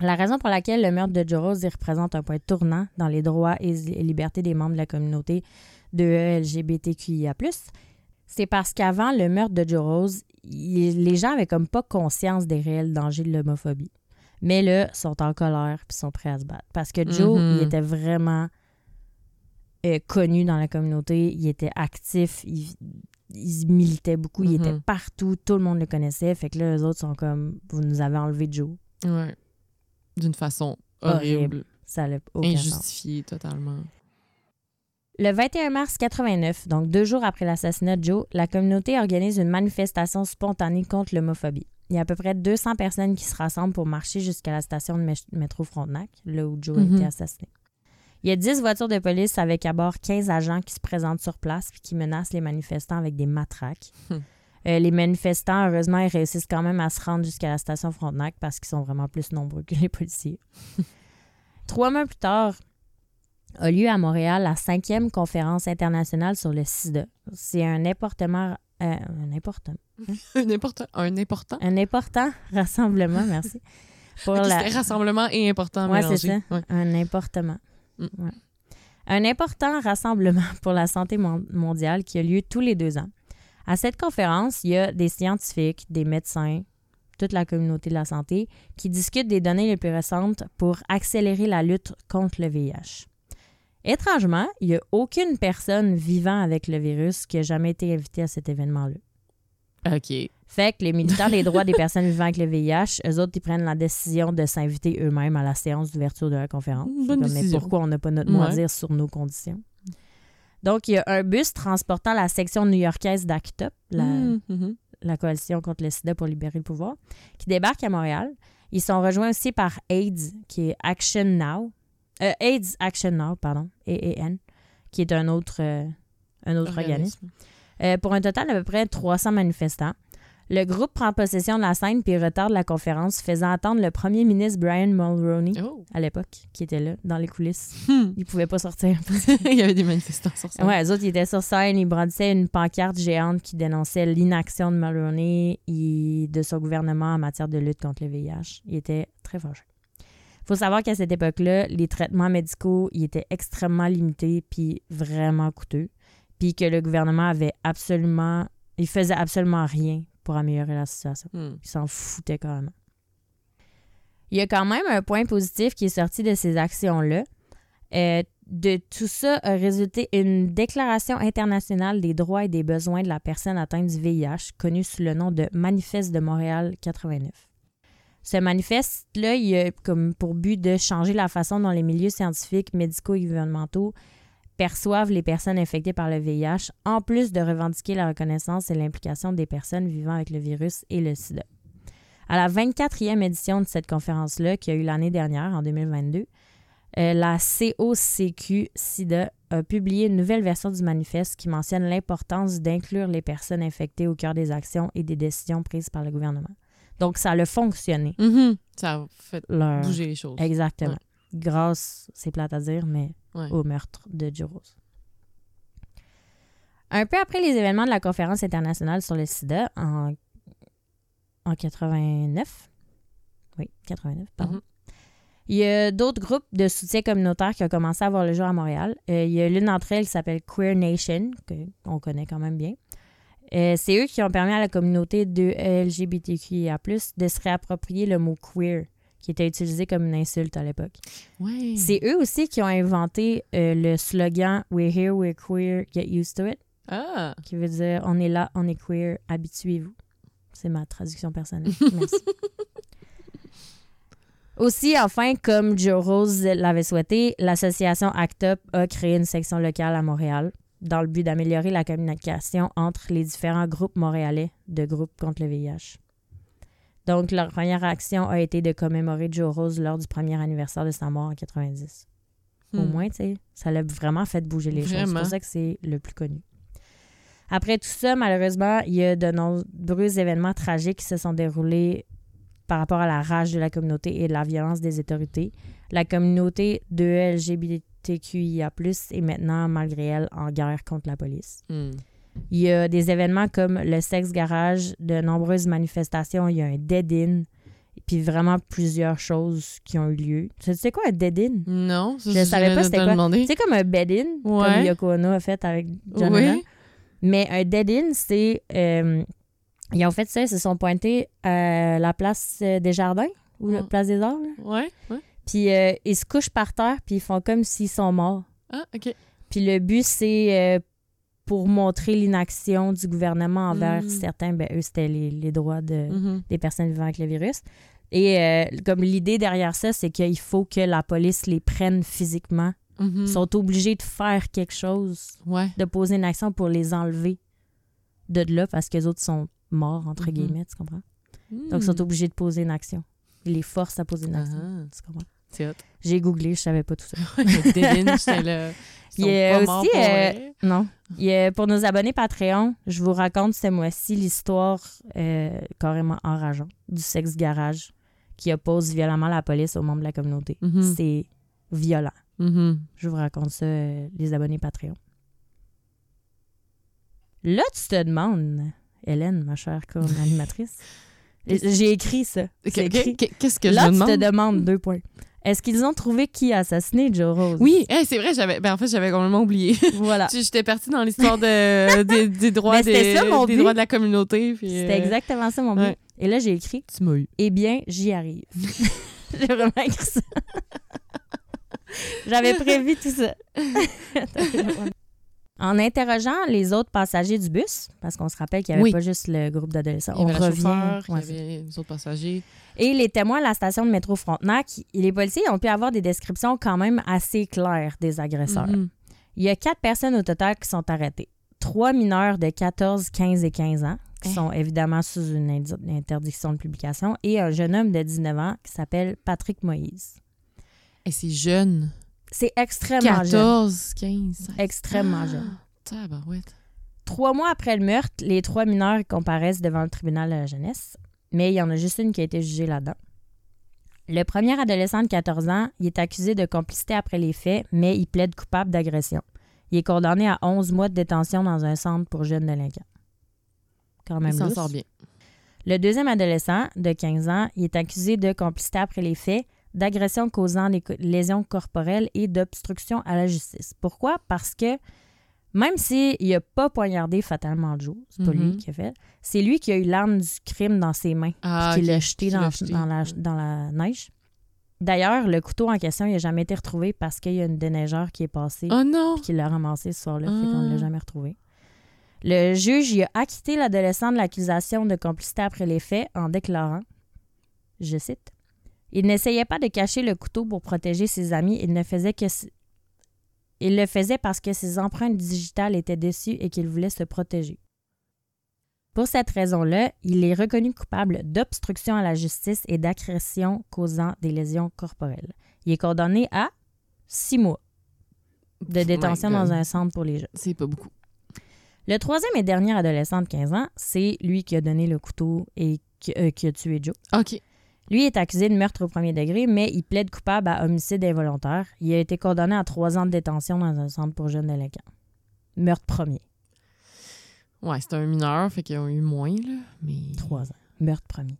La raison pour laquelle le meurtre de Joe Rose il représente un point tournant dans les droits et libertés des membres de la communauté de LGBTQIA+, c'est parce qu'avant le meurtre de Joe Rose, il- les gens avaient comme pas conscience des réels dangers de l'homophobie. Mais là, sont en colère puis sont prêts à se battre. Parce que Joe, Mhm. il était vraiment euh, connu dans la communauté, il était actif, il, il militait beaucoup, il était Mhm. partout, tout le monde le connaissait. Fait que là, eux autres sont comme, vous nous avez enlevé Joe. Ouais. D'une façon Horrible. horrible, Ça injustifiée totalement. Le 21 mars 89, donc deux jours après l'assassinat de Joe, la communauté organise une manifestation spontanée contre l'homophobie. Il y a à peu près 200 personnes qui se rassemblent pour marcher jusqu'à la station de mé- métro Frontenac, là où Joe a Mhm. été assassiné. Il y a 10 voitures de police avec à bord 15 agents qui se présentent sur place et qui menacent les manifestants avec des matraques. Hmm. Euh, les manifestants, heureusement, ils réussissent quand même à se rendre jusqu'à la station Frontenac parce qu'ils sont vraiment plus nombreux que les policiers. Trois mois plus tard, a lieu à Montréal la cinquième conférence internationale sur le sida. C'est un important, euh, un important, un, important, un important. un important rassemblement, merci. Pour la, rassemblement et important Ouais, c'est ça. Ouais. un important. Mm. Ouais. Un important rassemblement pour la santé mon- mondiale qui a lieu tous les deux ans. À cette conférence, il y a des scientifiques, des médecins, toute la communauté de la santé qui discutent des données les plus récentes pour accélérer la lutte contre le VIH. Étrangement, il n'y a aucune personne vivant avec le virus qui a jamais été invitée à cet événement-là. OK. Fait que les militants des droits des personnes vivant avec le VIH, eux autres, ils prennent la décision de s'inviter eux-mêmes à la séance d'ouverture de la conférence. Bonne comme, mais pourquoi on n'a pas notre mot à Ouais. dire sur nos conditions? Donc, il y a un bus transportant la section new-yorkaise d'ACT UP, la, Mhm, mhm. la coalition contre le sida pour libérer le pouvoir, qui débarque à Montréal. Ils sont rejoints aussi par AIDS, qui est Action Now. Euh, AIDS Action Now, pardon, AAN, qui est un autre, euh, un autre organisme. Euh, pour un total d'à peu près 300 manifestants. Le groupe prend possession de la scène puis retarde la conférence, faisant attendre le premier ministre Brian Mulroney Oh. à l'époque, qui était là, dans les coulisses. Hmm. Il pouvait pas sortir. Il y avait des manifestants sur ça. Ouais, les autres, ils étaient sur scène, ils brandissaient une pancarte géante qui dénonçait l'inaction de Mulroney et de son gouvernement en matière de lutte contre le VIH. Il était très fâché. Faut savoir qu'à cette époque-là, les traitements médicaux ils étaient extrêmement limités puis vraiment coûteux. Puis que le gouvernement avait absolument... Il faisait absolument rien pour améliorer la situation. Hmm. Il s'en foutait carrément. Il y a quand même un point positif qui est sorti de ces actions-là. Euh, de tout ça a résulté une déclaration internationale des droits et des besoins de la personne atteinte du VIH, connue sous le nom de Manifeste de Montréal 89. Ce manifeste-là, il a comme pour but de changer la façon dont les milieux scientifiques, médicaux et gouvernementaux perçoivent les personnes infectées par le VIH, en plus de revendiquer la reconnaissance et l'implication des personnes vivant avec le virus et le sida. À la 24e édition de cette conférence-là, qui a eu l'année dernière, en 2022, euh, la COCQ-SIDA a publié une nouvelle version du manifeste qui mentionne l'importance d'inclure les personnes infectées au cœur des actions et des décisions prises par le gouvernement. Donc, ça a fonctionné. Mhm. Ça a fait Leur... bouger les choses. Exactement. Ouais. Grâce, c'est plate à dire, mais Ouais. au meurtre de Joe Rose. Un peu après les événements de la conférence internationale sur le sida en, en 89, oui, 89, pardon, Mhm. il y a d'autres groupes de soutien communautaire qui ont commencé à voir le jour à Montréal. Euh, il y a l'une d'entre elles qui s'appelle Queer Nation, qu'on connaît quand même bien. Euh, c'est eux qui ont permis à la communauté de LGBTQIA+, de se réapproprier le mot queer, qui était utilisé comme une insulte à l'époque. Ouais. C'est eux aussi qui ont inventé euh, le slogan We're here, we're queer, get used to it, Ah! qui veut dire on est là, on est queer, habituez-vous. C'est ma traduction personnelle. Merci. Aussi, enfin, comme Joe Rose l'avait souhaité, l'association ACT UP a créé une section locale à Montréal dans le but d'améliorer la communication entre les différents groupes montréalais de groupes contre le VIH. Donc, leur première action a été de commémorer Joe Rose lors du premier anniversaire de sa mort en 90. Au Hmm. moins, tu sais, ça l'a vraiment fait bouger les choses. C'est pour ça que c'est le plus connu. Après tout ça, malheureusement, il y a de nombreux événements tragiques qui se sont déroulés par rapport à la rage de la communauté et de la violence des autorités. La communauté de LGBTQIA+, est maintenant, malgré elle, en guerre contre la police. Hmm. Il y a des événements comme le sexe garage, de nombreuses manifestations, il y a un dead-in, puis vraiment plusieurs choses qui ont eu lieu. Tu sais quoi un dead-in? Non, ça, Je savais pas c'était quoi. C'est comme un bed-in, comme Ouais. Yoko Ono a fait avec John Oui. Mais un dead-in, c'est... euh, ils ont fait ça, ils se sont pointés à la place euh, des Jardins, ou la Mm. place des Arts, là. Ouais, ouais. Puis euh, ils se couchent par terre, puis ils font comme s'ils sont morts. Ah, OK. Puis le but, c'est euh, pour montrer l'inaction du gouvernement envers Mm. certains, ben eux, c'était les, les droits de, Mhm. des personnes vivant avec le virus. Et euh, comme l'idée derrière ça, c'est qu'il faut que la police les prenne physiquement. Mhm. Ils sont obligés de faire quelque chose, Ouais. de poser une action pour les enlever de là parce que les autres sont morts, entre Mhm. guillemets, tu comprends? Donc, ils sont obligés de poser une action. Ils les forcent à poser une action. Ah, Tu comprends? C'est hot. J'ai googlé, je savais pas tout ça. J'étais là. Il y a aussi, euh. Non. Il y a- pour nos abonnés Patreon, je vous raconte ce mois-ci l'histoire euh, carrément enrageante du sexe garage qui oppose violemment la police aux membres de la communauté. Mhm. C'est violent. Mhm. Je vous raconte ça, euh, les abonnés Patreon. Là, tu te demandes, Hélène, ma chère co-animatrice, j'ai écrit ça. Qu'est-ce que Là, je me tu te demande? demandes deux points. Est-ce qu'ils ont trouvé qui a assassiné Joe Rose? Oui, hey, c'est vrai, j'avais ben, en fait, j'avais complètement oublié. Voilà. J'étais partie dans l'histoire de, des, des droits c'était des, ça, mon des droits de la communauté. puis, C'était euh, exactement ça, mon but. ouais. Et là, j'ai écrit Tu m'as eu. Eh bien, j'y arrive. J'ai vraiment écrit ça. J'avais prévu tout ça. En interrogeant les autres passagers du bus, parce qu'on se rappelle qu'il n'y avait Oui. pas juste le groupe d'adolescents, on revient. ouais, il y avait les autres passagers. Et les témoins à la station de métro Frontenac, les policiers ont pu avoir des descriptions quand même assez claires des agresseurs. Mhm. Il y a quatre personnes au total qui sont arrêtées. Trois mineurs de 14, 15 et 15 ans, qui Hein? sont évidemment sous une interdiction de publication, et un jeune homme de 19 ans qui s'appelle Patrick Moïse. Et c'est jeune. C'est extrêmement jeune. 14, 15. 16. Extrêmement jeune. Tabarouette. Trois mois après le meurtre, les trois mineurs comparaissent devant le tribunal de la jeunesse, mais il y en a juste une qui a été jugée là-dedans. Le premier adolescent de 14 ans, il est accusé de complicité après les faits, mais il plaide coupable d'agression. Il est condamné à 11 mois de détention dans un centre pour jeunes délinquants. Quand même Il s'en sort bien. Le deuxième adolescent, de 15 ans, il est accusé de complicité après les faits, d'agression causant des lésions corporelles et d'obstruction à la justice. Pourquoi? Parce que même s'il n'a pas poignardé fatalement Joe, c'est pas lui Mhm. qui a fait, c'est lui qui a eu l'arme du crime dans ses mains, Ah, qui l'a jeté, Qui dans, l'a jeté. dans la, dans la neige. D'ailleurs, le couteau en question, il n'a jamais été retrouvé parce qu'il y a une déneigeur qui est passée Oh non! qu'il l'a ramassé ce soir-là, fait qu'on ne l'a Ah. jamais retrouvé. Le juge a acquitté l'adolescent de l'accusation de complicité après les faits en déclarant, je cite, Il n'essayait pas de cacher le couteau pour protéger ses amis, il ne faisait que il le faisait parce que ses empreintes digitales étaient dessus et qu'il voulait se protéger. Pour cette raison-là, il est reconnu coupable d'obstruction à la justice et d'agression causant des lésions corporelles. Il est condamné à six mois de My détention dans un centre pour les jeunes. C'est pas beaucoup. Le troisième et dernier adolescent de 15 ans, c'est lui qui a donné le couteau et qui, euh, qui a tué Joe. OK. Lui est accusé de meurtre au premier degré, mais il plaide coupable à homicide involontaire. Il a été condamné à trois ans de détention dans un centre pour jeunes délinquants. Meurtre premier. Ouais, c'est un mineur, fait qu'ils ont eu moins, là. Mais. Trois ans. Meurtre premier.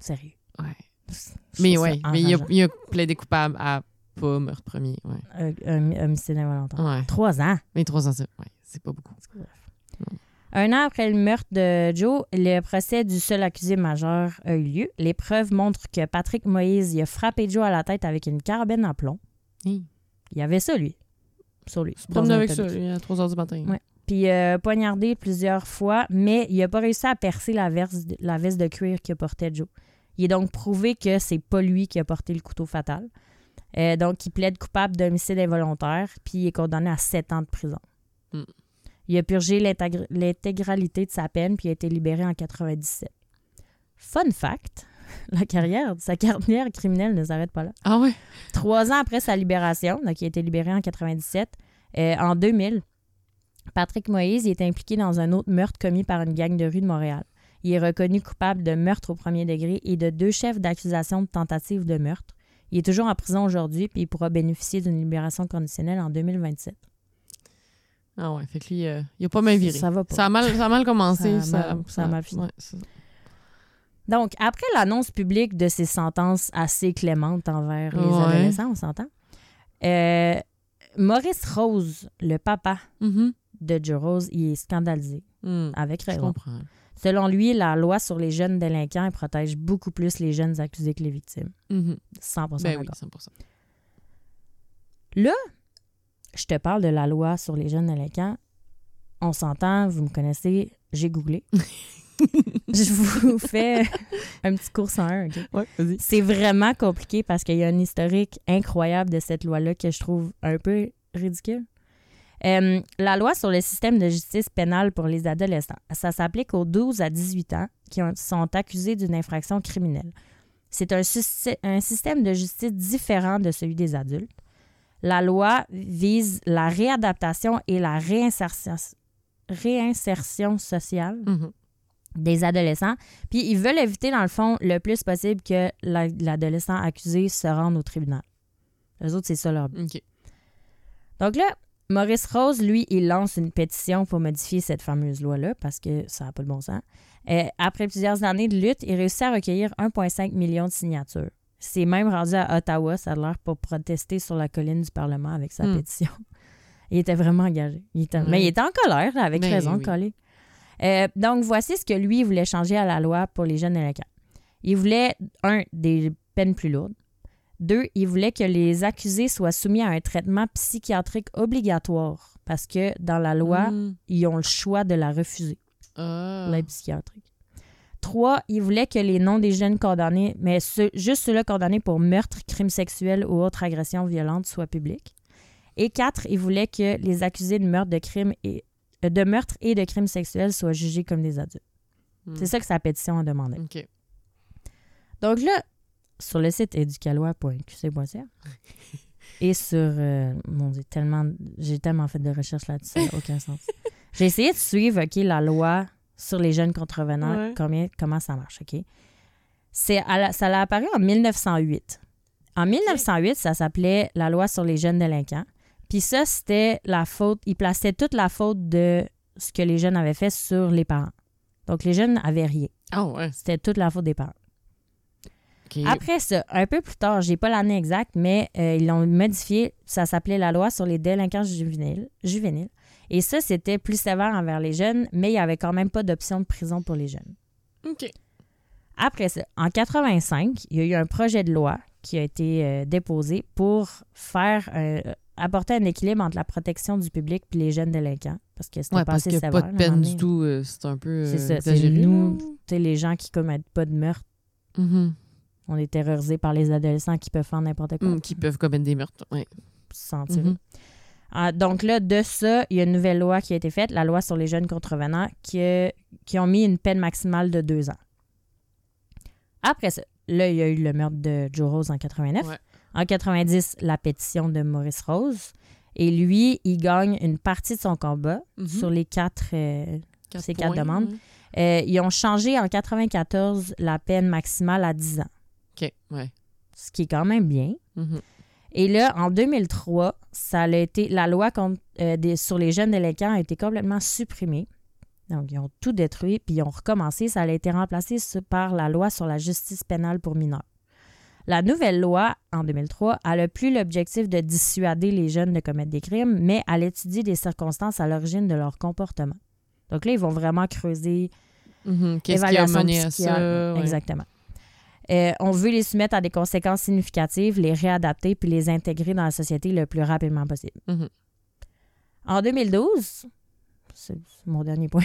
Sérieux. Ouais. Je Mais ouais, mais il a, enrageant. il a plaidé coupable à pas meurtre premier. Ouais. Euh, hom- homicide involontaire. Ouais. Trois ans? Mais trois ans, c'est ouais, c'est pas beaucoup. Un an après le meurtre de Joe, le procès du seul accusé majeur a eu lieu. Les preuves montrent que Patrick Moïse il a frappé Joe à la tête avec une carabine à plomb. Il y avait ça, lui. Sur lui. Un avec ça, lui, à 3 h du matin. Ouais. Puis il a poignardé plusieurs fois, mais il n'a pas réussi à percer la, verse- la veste de cuir que portait Joe. Il est donc prouvé que c'est pas lui qui a porté le couteau fatal. Euh, donc, il plaide coupable d'homicide involontaire, puis il est condamné à sept ans de prison. Mm. Il a purgé l'intégr- l'intégralité de sa peine, puis a été libéré en 97. Fun fact, la carrière, sa carrière criminelle ne s'arrête pas là. Ah ouais? Trois ans après sa libération, donc il a été libéré en 97, euh, en 2000, Patrick Moïse est impliqué dans un autre meurtre commis par une gang de rue de Montréal. Il est reconnu coupable de meurtre au premier degré et de deux chefs d'accusation de tentative de meurtre. Il est toujours en prison aujourd'hui puis il pourra bénéficier d'une libération conditionnelle en 2027. Ah ouais, fait que lui, euh, il a pas mal viré. Ça va pas. Ça a mal, ça a mal commencé. Ça a mal- ça a mal fini. ouais, c'est ça. Donc, après l'annonce publique de ces sentences assez clémentes envers les Ouais. adolescents, on s'entend, euh, Maurice Rose, le papa Mhm. de Joe Rose, il est scandalisé, Hmm, avec Je raison. comprends. Selon lui, la loi sur les jeunes délinquants protège beaucoup plus les jeunes accusés que les victimes. Mhm. 100% Ben oui, d'accord. 100%. Je te parle de la loi sur les jeunes délinquants. On s'entend, vous me connaissez, j'ai googlé. Je vous fais un petit cours en un. ok? Ouais, vas-y. C'est vraiment compliqué parce qu'il y a un historique incroyable de cette loi-là que je trouve un peu ridicule. Euh, la loi sur le système de justice pénale pour les adolescents, ça s'applique aux 12 à 18 ans qui ont- sont accusés d'une infraction criminelle. C'est un système de justice différent de celui des adultes. La loi vise la réadaptation et la réinsertion, réinsertion sociale Mhm. des adolescents. Puis ils veulent éviter, dans le fond, le plus possible que la- l'adolescent accusé se rende au tribunal. Les autres, c'est ça leur but. Donc là, Maurice Rose, lui, il lance une pétition pour modifier cette fameuse loi-là parce que ça n'a pas de bon sens. Euh, après plusieurs années de lutte, il réussit à recueillir 1,5 million de signatures. C'est même rendu à Ottawa, ça a l'air, pour protester sur la colline du Parlement avec sa Hmm. pétition. Il était vraiment engagé. Il était- Ouais. Mais il était en colère, là, avec Ben raison, oui. coller. Euh, donc, voici ce que lui voulait changer à la loi pour les jeunes délinquants. Il voulait, un, des peines plus lourdes. Deux, il voulait que les accusés soient soumis à un traitement psychiatrique obligatoire parce que dans la loi, Hmm. ils ont le choix de la refuser, Ah. l'aide psychiatrique. Trois, il voulait que les noms des jeunes condamnés, mais ceux- juste ceux-là condamnés pour meurtre, crime sexuel ou autre agression violente soient publics. Et quatre, il voulait que les accusés de meurtre, de crime et euh, de meurtre et de crimes sexuels soient jugés comme des adultes. Hmm. C'est ça que sa pétition a demandé. Donc là, sur le site éducalois.qc.ca et sur... euh, mon Dieu, tellement, j'ai tellement fait de recherches là-dessus, aucun sens. J'ai essayé de suivre, OK, la loi sur les jeunes contrevenants, Ouais. combien, comment ça marche, OK? C'est, à la- ça a apparu en 1908. En 1908, ça s'appelait la loi sur les jeunes délinquants. Puis ça, c'était la faute, ils plaçaient toute la faute de ce que les jeunes avaient fait sur les parents. Donc, les jeunes n'avaient rien. Ah ouais. C'était toute la faute des parents. Après ça, un peu plus tard, j'ai pas l'année exacte, mais euh, ils l'ont modifié. Ça s'appelait la loi sur les délinquants juvéniles. juvéniles. Et ça, c'était plus sévère envers les jeunes, mais il n'y avait quand même pas d'option de prison pour les jeunes. OK. Après ça, en 85, il y a eu un projet de loi qui a été euh, déposé pour faire euh, apporter un équilibre entre la protection du public et les jeunes délinquants parce que c'était Ouais, pas parce assez qu'il n'y sévère. a pas de peine du tout. euh, c'est un peu euh, C'est ça, c'est nous. les gens qui commettent pas de meurtre, Mhm. on est terrorisés par les adolescents qui peuvent faire n'importe quoi. Mm, Qui peuvent commettre des meurtres. Ouais. sans tirer. Mhm. Ah, donc là, de ça, il y a une nouvelle loi qui a été faite, la loi sur les jeunes contrevenants, qui, a- qui ont mis une peine maximale de deux ans. Après ça, là, il y a eu le meurtre de Joe Rose en 89. Ouais. En 90, la pétition de Maurice Rose. Et lui, il gagne une partie de son combat Mhm. sur les quatre... euh, Quatre ces quatre points, demandes. euh, ils ont changé en 94 la peine maximale à 10 ans, OK. Ouais. ce qui est quand même bien. Mhm. Et là, en 2003, ça a été, la loi contre, euh, des- sur les jeunes délinquants a été complètement supprimée. Donc, ils ont tout détruit, puis ils ont recommencé. Ça a été remplacé par la loi sur la justice pénale pour mineurs. La nouvelle loi, en 2003, elle n'a plus l'objectif de dissuader les jeunes de commettre des crimes, mais elle étudie des circonstances à l'origine de leur comportement. Donc là, ils vont vraiment creuser. Qu'est-ce qui a Évaluation mené à psychiatre. ça? ouais. Exactement. Euh, on veut les soumettre à des conséquences significatives, les réadapter puis les intégrer dans la société le plus rapidement possible. Mhm. En 2012, c'est mon dernier point,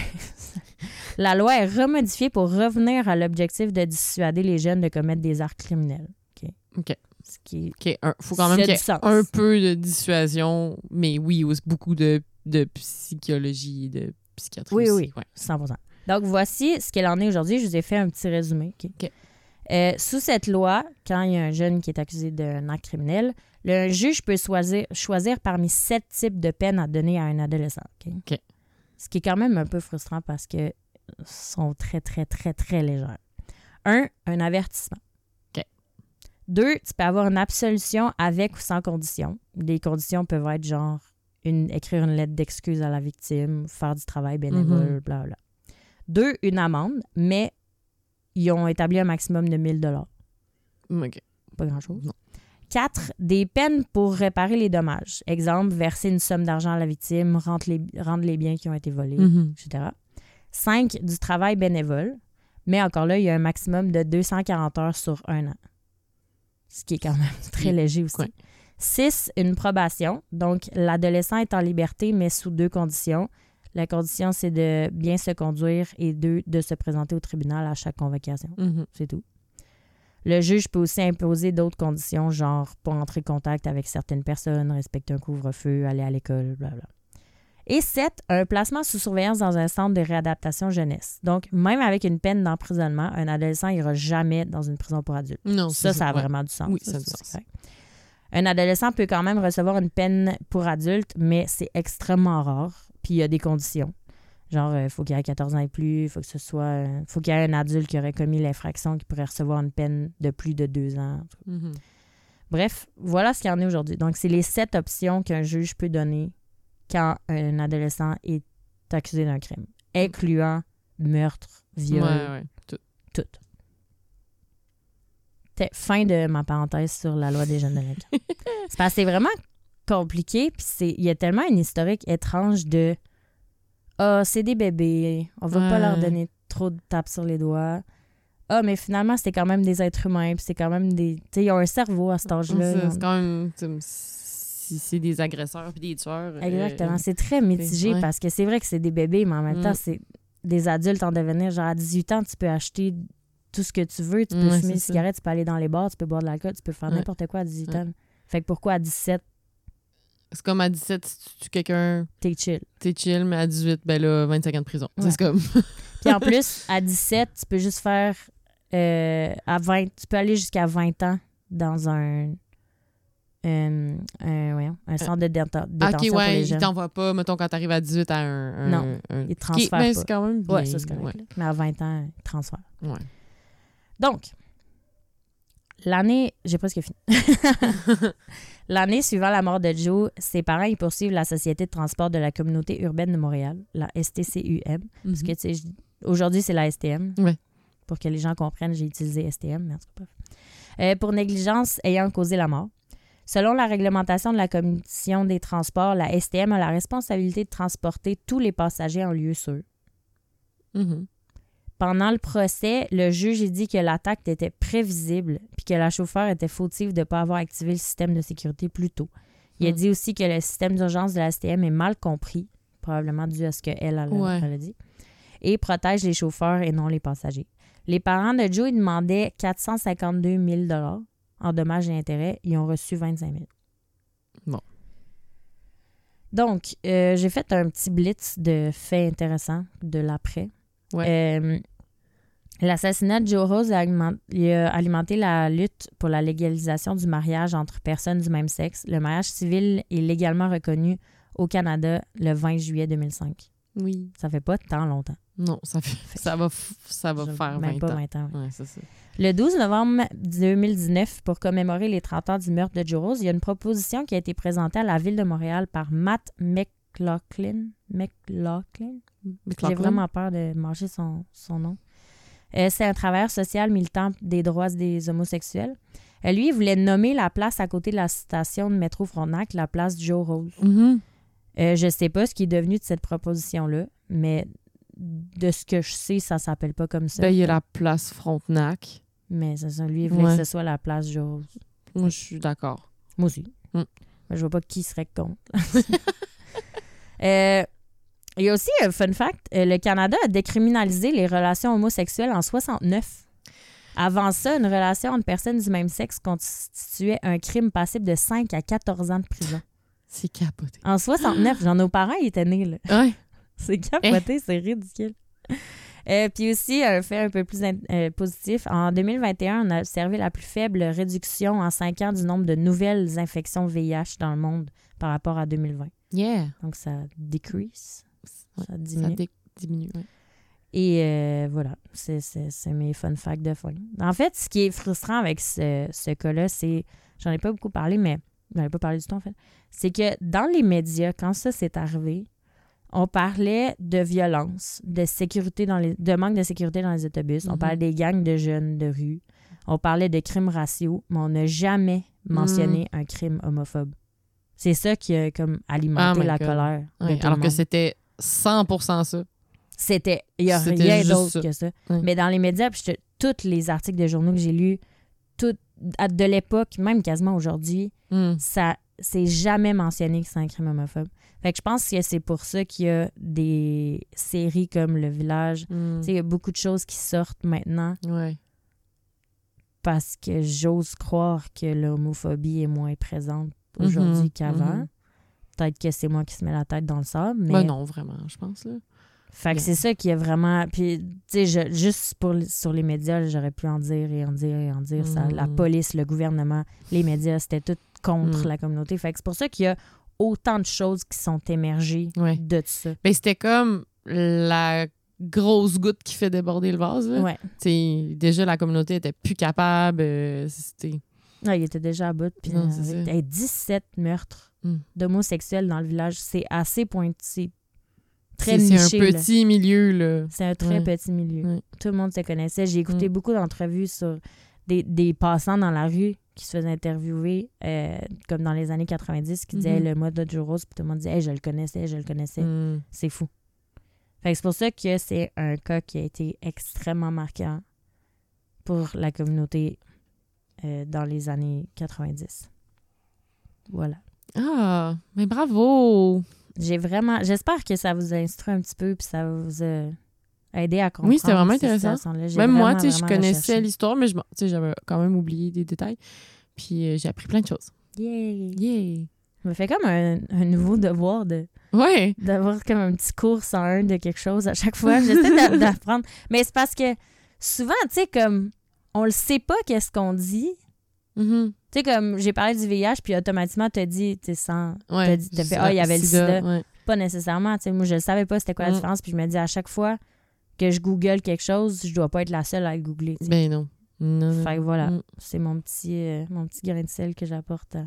la loi est remodifiée pour revenir à l'objectif de dissuader les jeunes de commettre des actes criminels. OK. OK. Ce qui OK. Un- faut quand même qu'il y ait un peu de dissuasion, mais oui, aussi beaucoup de, de psychologie et de psychiatrie. Oui, aussi. oui. Ouais. 100 Donc, voici ce qu'elle en est aujourd'hui. Je vous ai fait un petit résumé. OK? Euh, sous cette loi, quand il y a un jeune qui est accusé d'un acte criminel, le juge peut choisir, choisir parmi sept types de peines à donner à un adolescent. Ce qui est quand même un peu frustrant parce que sont très, très, très, très légères. Un, un avertissement. Deux, tu peux avoir une absolution avec ou sans condition. Les conditions peuvent être genre une, écrire une lettre d'excuse à la victime, faire du travail bénévole, Mhm. bla bla. Deux, une amende, mais ils ont établi un maximum de 1000 dollars. Mm, OK. Pas grand-chose. Non. Quatre, des peines pour réparer les dommages. Exemple, verser une somme d'argent à la victime, rendre les, rendre les biens qui ont été volés, Mhm. etc. Cinq, du travail bénévole. Mais encore là, il y a un maximum de 240 heures sur un an. Ce qui est quand même très léger aussi. ouais. Six, une probation. Donc, l'adolescent est en liberté, mais sous deux conditions. La condition, c'est de bien se conduire et deux, de se présenter au tribunal à chaque convocation. Mhm. C'est tout. Le juge peut aussi imposer d'autres conditions, genre pas entrer en contact avec certaines personnes, respecter un couvre-feu, aller à l'école, blablabla. Et sept, un placement sous surveillance dans un centre de réadaptation jeunesse. Donc, même avec une peine d'emprisonnement, un adolescent n'ira jamais dans une prison pour adultes. Non, Ça, ça a ouais. vraiment du sens. Oui, ça a du c'est sens. correct. Un adolescent peut quand même recevoir une peine pour adulte, mais c'est extrêmement rare. Puis il y a des conditions. Genre, il faut qu'il ait 14 ans et plus, il faut que ce soit. euh, faut qu'il y ait un adulte qui aurait commis l'infraction qui pourrait recevoir une peine de plus de deux ans. Mhm. Bref, voilà ce qu'il y en est aujourd'hui. Donc, c'est les sept options qu'un juge peut donner quand un adolescent est accusé d'un crime, incluant meurtre, viol, Ouais, ouais. Tout. fin de ma parenthèse sur la loi des jeunes délinquants. c'est parce que c'est vraiment compliqué, puis il y a tellement une historique étrange de Ah, c'est des bébés, on va pas leur donner trop de tapes sur les doigts. Ah, mais finalement, c'est quand même des êtres humains, puis c'est quand même des. Tu sais, ils ont un cerveau à cet âge-là. C'est quand même. c'est des agresseurs puis des tueurs. euh, Exactement. C'est très mitigé ouais. parce que c'est vrai que c'est des bébés, mais en même Mm. temps, c'est des adultes en devenir. Genre, à 18 ans, tu peux acheter tout ce que tu veux. Tu peux Ouais, fumer des cigarettes, tu peux aller dans les bars, tu peux boire de l'alcool, tu peux faire n'importe quoi à 18 Ouais. ans. Fait que pourquoi à 17, C'est comme à 17, si tu tues quelqu'un, t'es chill? t'es chill, mais à 18, ben là, 25 ans de prison. Ouais. C'est comme. Puis en plus, à 17, tu peux juste faire. euh, à 20, tu peux aller jusqu'à 20 ans dans un euh, un, voyons, un centre de Ah, détention ok, ouais, il t'envoie pas, mettons, quand t'arrives à 18 à un. un Non, un- il transfère mais pas. c'est quand même bien. Ouais, ça, c'est correct. ouais. Mais à 20 ans, il transfère. Ouais. Donc, l'année, j'ai presque fini. l'année suivant la mort de Joe, ses parents ils poursuivent la Société de transport de la communauté urbaine de Montréal, la STCUM. Parce que, Mhm. tu sais, aujourd'hui, c'est la STM. Ouais. Pour que les gens comprennent, j'ai utilisé STM, mais en tout cas. Euh, pour négligence ayant causé la mort. Selon la réglementation de la Commission des transports, la STM a la responsabilité de transporter tous les passagers en lieu sûr. Mhm. Pendant le procès, le juge a dit que l'attaque était prévisible puis que la chauffeur était fautive de ne pas avoir activé le système de sécurité plus tôt. Il a Hmm. dit aussi que le système d'urgence de la STM est mal compris, probablement dû à ce qu'elle elle, a- Ouais. elle a dit, et protège les chauffeurs et non les passagers. Les parents de Joe ils demandaient 452 000 en dommages et intérêts. Ils ont reçu 25 000 Bon. Donc, euh, j'ai fait un petit blitz de faits intéressants de l'après. Euh, L'assassinat de Joe Rose a, alimenté la lutte pour la légalisation du mariage entre personnes du même sexe. Le mariage civil est légalement reconnu au Canada le 20 juillet 2005. Oui. Ça fait pas tant longtemps. Non, ça, fait, ça va, ça va faire même 20 pas ans. 20 ans. Ouais, ça. Le 12 novembre 2019, pour commémorer les 30 ans du meurtre de Joe Rose, il y a une proposition qui a été présentée à la ville de Montréal par Matt McLaughlin. McLaughlin? J'ai vraiment peur de manger son, son nom. Euh, c'est un travailleur social militant des droits des homosexuels. Euh, lui, il voulait nommer la place à côté de la station de métro Frontenac, la place Joe Rose. Mhm. Euh, je sais pas ce qui est devenu de cette proposition-là, mais de ce que je sais, ça s'appelle pas comme ça. Ben, il y a la place Frontenac. Mais ça, lui, il voulait Ouais. que ce soit la place Joe Rose. Moi, je suis d'accord. Moi aussi. Mm. Mais je vois pas qui serait contre. Euh, il y a aussi un fun fact euh, le Canada a décriminalisé les relations homosexuelles en 69. Avant ça, une relation entre personnes du même sexe constituait un crime passible de 5 à 14 ans de prison. C'est capoté. En 69, genre nos parents ils étaient nés là. Ouais. C'est capoté, c'est ridicule. Euh, puis aussi, un fait un peu plus euh, positif, en 2021, on a observé la plus faible réduction en 5 ans du nombre de nouvelles infections VIH dans le monde par rapport à 2020. Yeah. Donc, ça decrease, ça Ça diminue. dé- diminue. ouais. Et euh, voilà, c'est mes fun facts de fin. En fait, ce qui est frustrant avec ce, ce cas-là, c'est, j'en ai pas beaucoup parlé, mais j'en ai pas parlé du tout en fait, c'est que dans les médias, quand ça s'est arrivé, on parlait de violence, de sécurité dans les, de manque de sécurité dans les autobus, on Mhm. parlait des gangs de jeunes de rue, on parlait de crimes raciaux, mais on n'a jamais mentionné un crime homophobe. C'est ça qui a comme alimenté Oh la God. colère. alors que c'était 100% ça. C'était. Il n'y a rien d'autre que ça. Mais dans les médias, puis tous les articles de journaux que j'ai lus, tout, de l'époque, même quasiment aujourd'hui, Mm. ça c'est jamais mentionné que c'est un crime homophobe. Fait que je pense que c'est pour ça qu'il y a des séries comme Le Village. Mm. Tu sais, il y a beaucoup de choses qui sortent maintenant Ouais. parce que j'ose croire que l'homophobie est moins présente aujourd'hui Mhm, qu'avant. mhm. Peut-être que c'est moi qui se mets la tête dans le sable, mais Ben non, vraiment, je pense. Là. Fait que c'est ça qui est vraiment. Puis, tu sais, juste pour, sur les médias, j'aurais pu en dire et en dire et en dire. Ça, la police, le gouvernement, les médias, c'était tout contre Mm. la communauté. Fait que c'est pour ça qu'il y a autant de choses qui sont émergées Ouais. de ça. Ben, c'était comme la grosse goutte qui fait déborder le vase. Là. Ouais. T'sais, déjà, la communauté était plus capable. euh, c'était... Ouais, il était déjà à bout. Puis, Non, euh, c'est avec- ça. hey, 17 meurtres Mm. d'homosexuels dans le village. C'est assez pointu. Très C'est un là. petit milieu. Là. C'est un très Ouais. petit milieu. Ouais. Tout le monde se connaissait. J'ai écouté Mm. beaucoup d'entrevues sur des, des passants dans la rue qui se faisaient interviewer, euh, comme dans les années 90, qui disaient Mhm. le mode de Joe Rose, puis tout le monde disait Hey, je le connaissais, je le connaissais. Mm. C'est fou. Fait c'est pour ça que c'est un cas qui a été extrêmement marquant pour la communauté euh, dans les années 90. Voilà. Ah, mais bravo! J'ai vraiment. J'espère que ça vous a instruit un petit peu, puis ça vous a aidé à comprendre. Oui, c'était vraiment intéressant. Même moi, tu sais, je connaissais l'histoire, mais je m'en- tu sais, j'avais quand même oublié des détails. Puis euh, j'ai appris plein de choses. Yay! Yeah! Ça me fait comme un, un nouveau devoir de Ouais! d'avoir comme un petit cours en un de quelque chose à chaque fois. J'essaie d'a- d'apprendre. Mais c'est parce que souvent, tu sais, comme on le sait pas qu'est-ce qu'on dit, Mhm. Tu sais, comme j'ai parlé du VIH, puis automatiquement, t'as dit, tu sais, sans. Ouais. T'as fait, ah, il y avait le sida. ouais. Pas nécessairement. Tu sais, moi, je savais pas c'était quoi la Mm. différence, puis je me dis à chaque fois que je google quelque chose, je dois pas être la seule à le googler. Ben non. Non, non. Fait que voilà, Mm. c'est mon petit, euh, mon petit grain de sel que j'apporte à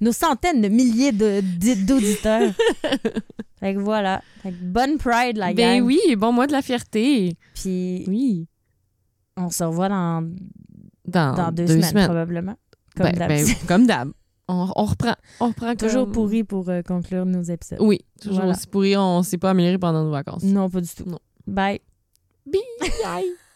nos centaines de milliers de- d'auditeurs. fait que voilà. Fait que bonne Pride, la Ben gang. oui, bon, moi de la fierté. Puis Oui. On se revoit dans, Dans, dans deux, semaines, probablement. Comme Ben- ben, d'habitude. comme d'hab. On, on reprend. On reprend Toujours comme- pourri pour euh, conclure nos épisodes. Oui, toujours Voilà. aussi pourri. On s'est pas amélioré pendant nos vacances. Non, pas du tout. Non. Bye. Bye!